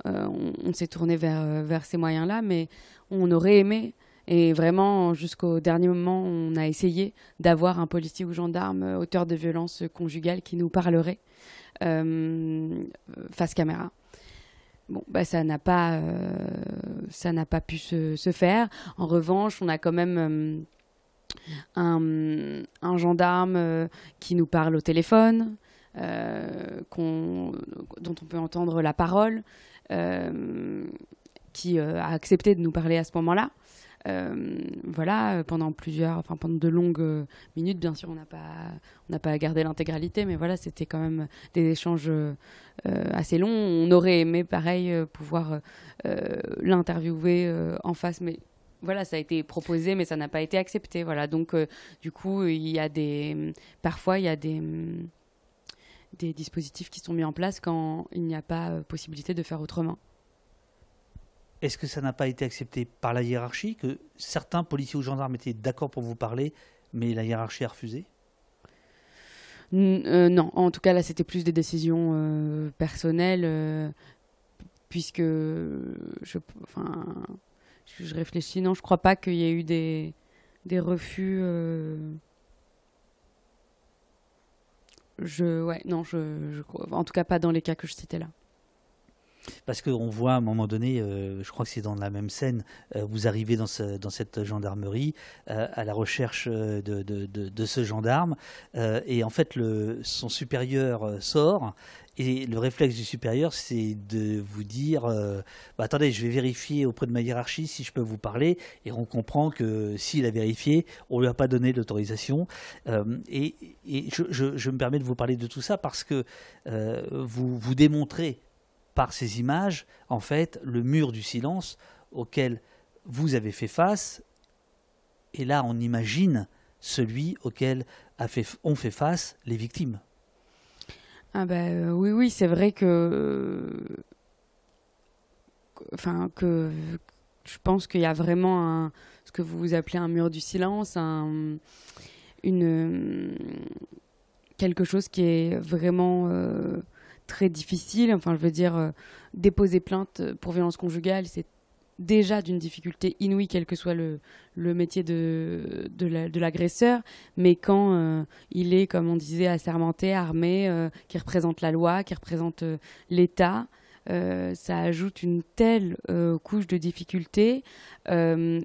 euh, on, s'est tourné vers, euh, vers ces moyens-là. Mais on aurait aimé et vraiment, jusqu'au dernier moment, on a essayé d'avoir un policier ou gendarme auteur de violences conjugales qui nous parlerait face caméra. Bon, bah, ça n'a pas, pu se, faire. En revanche, on a quand même un, gendarme euh, qui nous parle au téléphone, euh, dont on peut entendre la parole, euh, qui a accepté de nous parler à ce moment-là. Voilà, pendant plusieurs, enfin pendant de longues minutes, bien sûr, on n'a pas, on n'a pas gardé l'intégralité, mais voilà, c'était quand même des échanges assez longs. On aurait aimé, pareil, pouvoir l'interviewer en face, mais voilà, ça a été proposé, mais ça n'a pas été accepté. Voilà, donc euh, du coup, il y a des, parfois, il y a des des dispositifs qui sont mis en place quand il n'y a pas euh, possibilité de faire autrement. Est-ce que ça n'a pas été accepté par la hiérarchie Que certains policiers ou gendarmes étaient d'accord pour vous parler, mais la hiérarchie a refusé? N- euh, non, en tout cas là c'était plus des décisions euh, personnelles euh, puisque je, enfin, je, réfléchis. Non, je crois pas qu'il y ait eu des refus. euh, Je ouais non je, en tout cas pas dans les cas que je citais là. Parce qu'on voit à un moment donné, euh, je crois que c'est dans la même scène, euh, vous arrivez dans, ce- dans cette gendarmerie à la recherche de, ce gendarme, et en fait son supérieur sort, et le réflexe du supérieur, c'est de vous dire, euh, bah, attendez, je vais vérifier auprès de ma hiérarchie si je peux vous parler, et on comprend que s'il a vérifié, on lui a pas donné l'autorisation. Euh, et je, me permets de vous parler de tout ça parce que euh, vous, vous démontrez par ces images, en fait, le mur du silence auquel vous avez fait face. Et là, on imagine celui auquel ont fait face les victimes. Ah bah euh, oui oui c'est vrai que enfin que je pense qu'il y a vraiment un ce que vous appelez un mur du silence un une quelque chose qui est vraiment euh, très difficile. Enfin je veux dire euh, déposer plainte pour violence conjugale c'est déjà d'une difficulté inouïe, quel que soit le, métier de, de la- de l'agresseur, mais quand euh, il est, comme on disait, assermenté, armé, euh, qui représente la loi, qui représente euh, l'État, ça ajoute une telle couche de difficulté et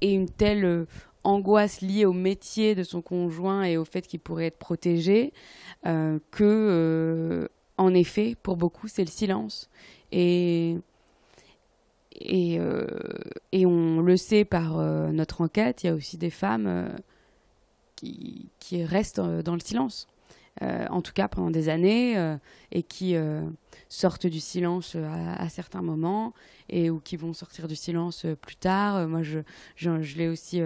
une telle angoisse liée au métier de son conjoint et au fait qu'il pourrait être protégé que, en effet, pour beaucoup, c'est le silence. Et et, euh, et on le sait par euh, notre enquête, il y a aussi des femmes euh, qui, restent dans le silence, en tout cas pendant des années, et qui sortent du silence à, certains moments, et ou qui vont sortir du silence plus tard. Moi, je, l'ai aussi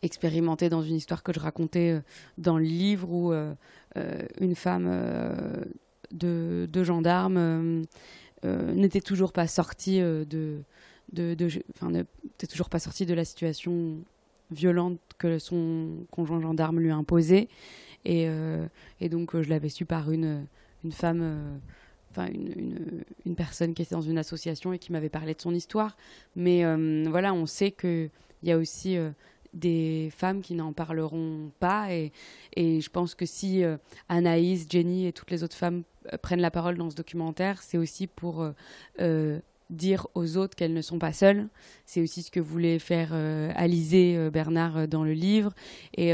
expérimenté dans une histoire que je racontais dans le livre où une femme de gendarme n'était toujours pas sortie de, de, n'était toujours pas sortie de la situation violente que son conjoint gendarme lui a imposée. Et, et donc, je l'avais su par une, une femme enfin une, une, personne qui était dans une association et qui m'avait parlé de son histoire. Mais euh, voilà, on sait qu'il y a aussi euh, des femmes qui n'en parleront pas. Et, et, je pense que si euh, Anaïs, Jenny et toutes les autres femmes prennent la parole dans ce documentaire, c'est aussi pour dire aux autres qu'elles ne sont pas seules. C'est aussi ce que voulait faire Alizé Bernard dans le livre. Et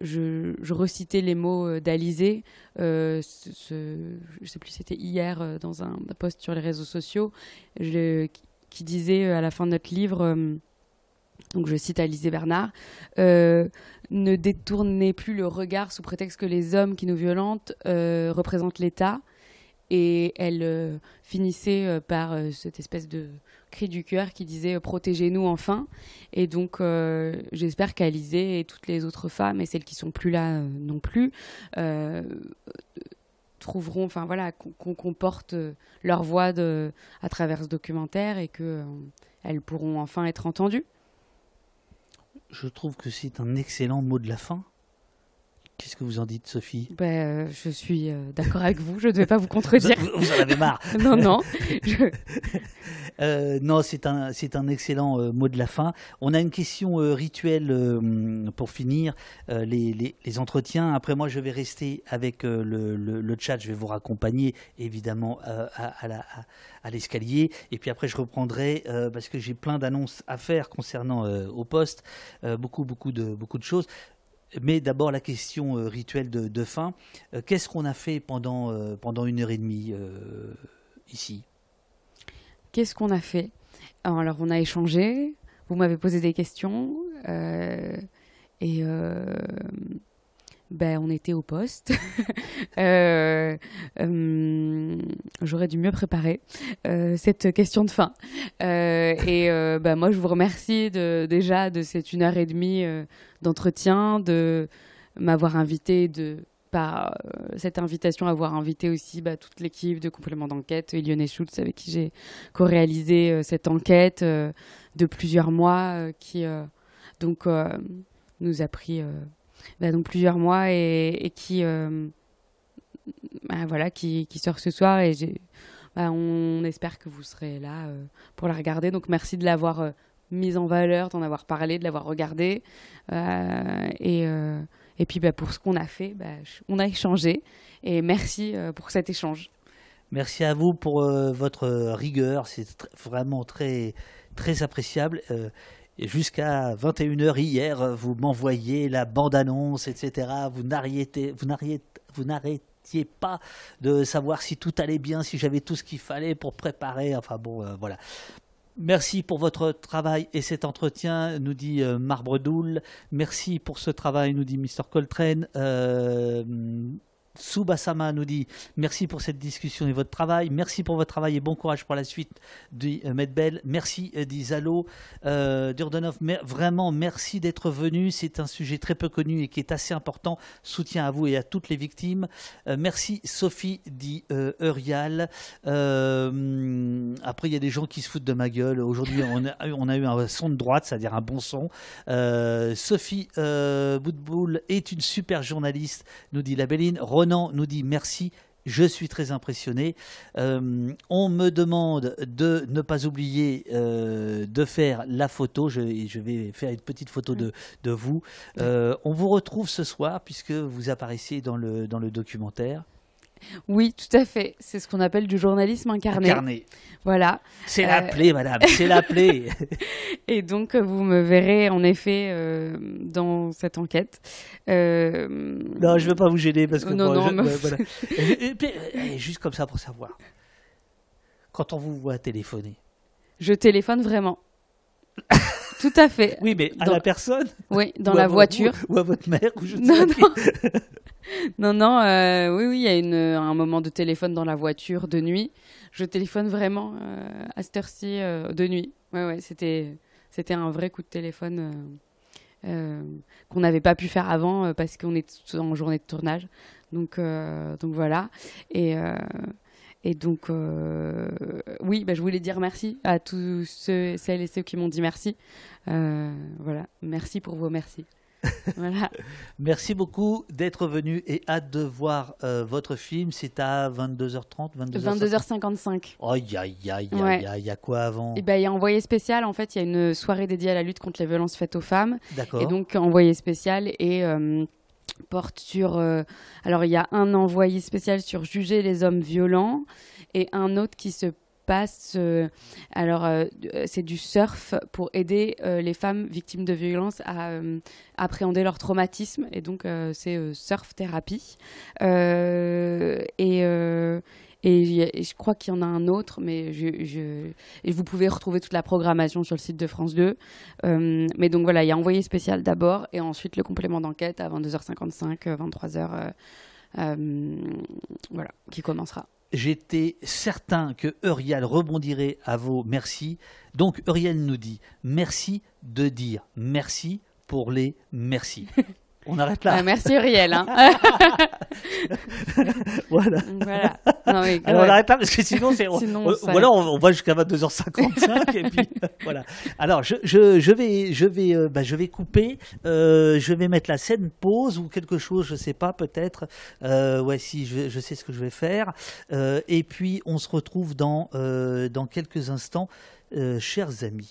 je, recitais les mots euh, d'Alizé. Euh, je ne sais plus, c'était hier euh, dans un post sur les réseaux sociaux, qui disait à la fin de notre livre, donc je cite Alizé Bernard, ne détournez plus le regard sous prétexte que les hommes qui nous violentent représentent l'État. Et elle finissait par cette espèce de cri du cœur qui disait euh, protégez-nous enfin. Et donc euh, j'espère qu'Alizée et toutes les autres femmes et celles qui sont plus là euh, non plus trouveront, enfin voilà, qu'on comporte leur voix à travers ce documentaire et que elles pourront enfin être entendues. Je trouve que c'est un excellent mot de la fin. Qu'est-ce que vous en dites, Sophie? Ben, Je suis d'accord avec vous, je ne vais pas vous contredire. vous, en avez marre *laughs* Non, non. *laughs* Euh, non, c'est un, c'est un excellent euh, mot de la fin. On a une question euh, rituelle pour finir les, les, entretiens. Après, moi, je vais rester avec le, le, chat. Je vais vous raccompagner, évidemment, à, à, à l'escalier. Et puis après, je reprendrai parce que j'ai plein d'annonces à faire concernant au poste. beaucoup, beaucoup de, beaucoup de choses. Mais d'abord, la question rituelle de, fin. Qu'est-ce qu'on a fait pendant, pendant une heure et demie ici? Qu'est-ce qu'on a fait? Alors, on a échangé, vous m'avez posé des questions, euh, et euh, ben, on était au poste. *laughs* Euh, j'aurais dû mieux préparer cette question de fin. et ben, moi, je vous remercie déjà de cette une heure et demie d'entretien, de m'avoir invité, de par euh, cette invitation, avoir invité aussi bah, toute l'équipe de complément d'enquête, Lionel Schultz, avec qui j'ai co-réalisé euh, cette enquête euh, de plusieurs mois, qui donc nous a pris bah, donc plusieurs mois et, qui bah, voilà qui, sort ce soir et on espère que vous serez là pour la regarder. Donc merci de l'avoir mise en valeur, d'en avoir parlé, de l'avoir regardé et et puis bah, pour ce qu'on a fait, bah, on a échangé. Et merci euh, pour cet échange. Merci à vous pour euh, votre rigueur. C'est vraiment très, très appréciable. Euh, jusqu'à 21h hier, vous m'envoyez la bande-annonce, etc. Vous vous n'arrêtiez pas de savoir si tout allait bien, si j'avais tout ce qu'il fallait pour préparer. Enfin bon, voilà. Merci pour votre travail et cet entretien, nous dit euh, Marbre Doul. Merci pour ce travail, nous dit Mr. Coltrane. Euh, Subasama nous dit merci pour cette discussion et votre travail. Merci pour votre travail et bon courage pour la suite, dit euh, Medbel. Merci, euh, dit Zalo. Euh, Durdenov, vraiment merci d'être venu. C'est un sujet très peu connu et qui est assez important. Soutien à vous et à toutes les victimes. Euh, merci, Sophie, dit Eurial. après, il y a des gens qui se foutent de ma gueule. Aujourd'hui, on a, eu un son de droite, c'est-à-dire un bon son. Sophie Boutboul est une super journaliste, nous dit la Béline nous dit merci. Je suis très impressionné. Euh, on me demande de ne pas oublier euh, de faire la photo. Je, je, vais faire une petite photo de, de vous. Euh, on vous retrouve ce soir puisque vous apparaissez dans le, dans le documentaire. Oui, tout à fait. C'est ce qu'on appelle du journalisme incarné. Incarné. Voilà. C'est la euh, plaie, madame, c'est la plaie. *laughs* *laughs* et donc, vous me verrez en effet euh, dans cette enquête. Euh, non, je ne veux pas vous gêner parce que. Non, non, juste comme ça pour savoir. Quand on vous voit téléphoner. Je téléphone vraiment. *laughs* Tout à fait. Oui, mais à la personne Oui, dans la voiture. Ou, à votre mère, ou je ne sais non, non. *laughs* non, non, euh, oui, oui, il y a une, un moment de téléphone dans la voiture de nuit. Je téléphone vraiment euh, à cette heure-ci euh, de nuit. Ouais, ouais, c'était, c'était un vrai coup de téléphone qu'on n'avait pas pu faire avant parce qu'on est en journée de tournage. Donc, donc voilà. Et, et donc, oui, bah, je voulais dire merci à tous ceux, celles et ceux qui m'ont dit merci. voilà, merci pour vos merci. *laughs* voilà. Merci beaucoup d'être venu et hâte de voir euh, votre film. C'est à 22h30, 22h55. Aïe, aïe, aïe, il y a quoi avant? Eh ben, Il y a Envoyé spécial. En fait, il y a une soirée dédiée à la lutte contre les violences faites aux femmes. D'accord. Et donc, Envoyé spécial et euh, porte sur. Euh, alors, il y a un envoyé spécial sur juger les hommes violents et un autre qui se passe. Euh, alors, euh, c'est du surf pour aider les femmes victimes de violences à appréhender leur traumatisme. Et donc, c'est surf thérapie. et. Et, je crois qu'il y en a un autre, mais je, et vous pouvez retrouver toute la programmation sur le site de France 2. mais donc voilà, il y a envoyé spécial d'abord, et ensuite le complément d'enquête à 22h55, 23h, voilà, qui commencera j'étais certain que Uriel rebondirait à vos merci. Donc Uriel nous dit merci de dire merci pour les merci. *laughs* On arrête là. Ah, merci Uriel. Hein. *laughs* voilà. voilà. alors on arrête là parce que sinon c'est. ou alors on, va jusqu'à 22h55 et puis *laughs* voilà. Alors je, je, je vais je vais euh, bah, je vais couper. Euh, je vais mettre la scène pause ou quelque chose. Je sais pas peut-être. Euh, ouais si je, je sais ce que je vais faire. et puis on se retrouve dans dans quelques instants, chers amis.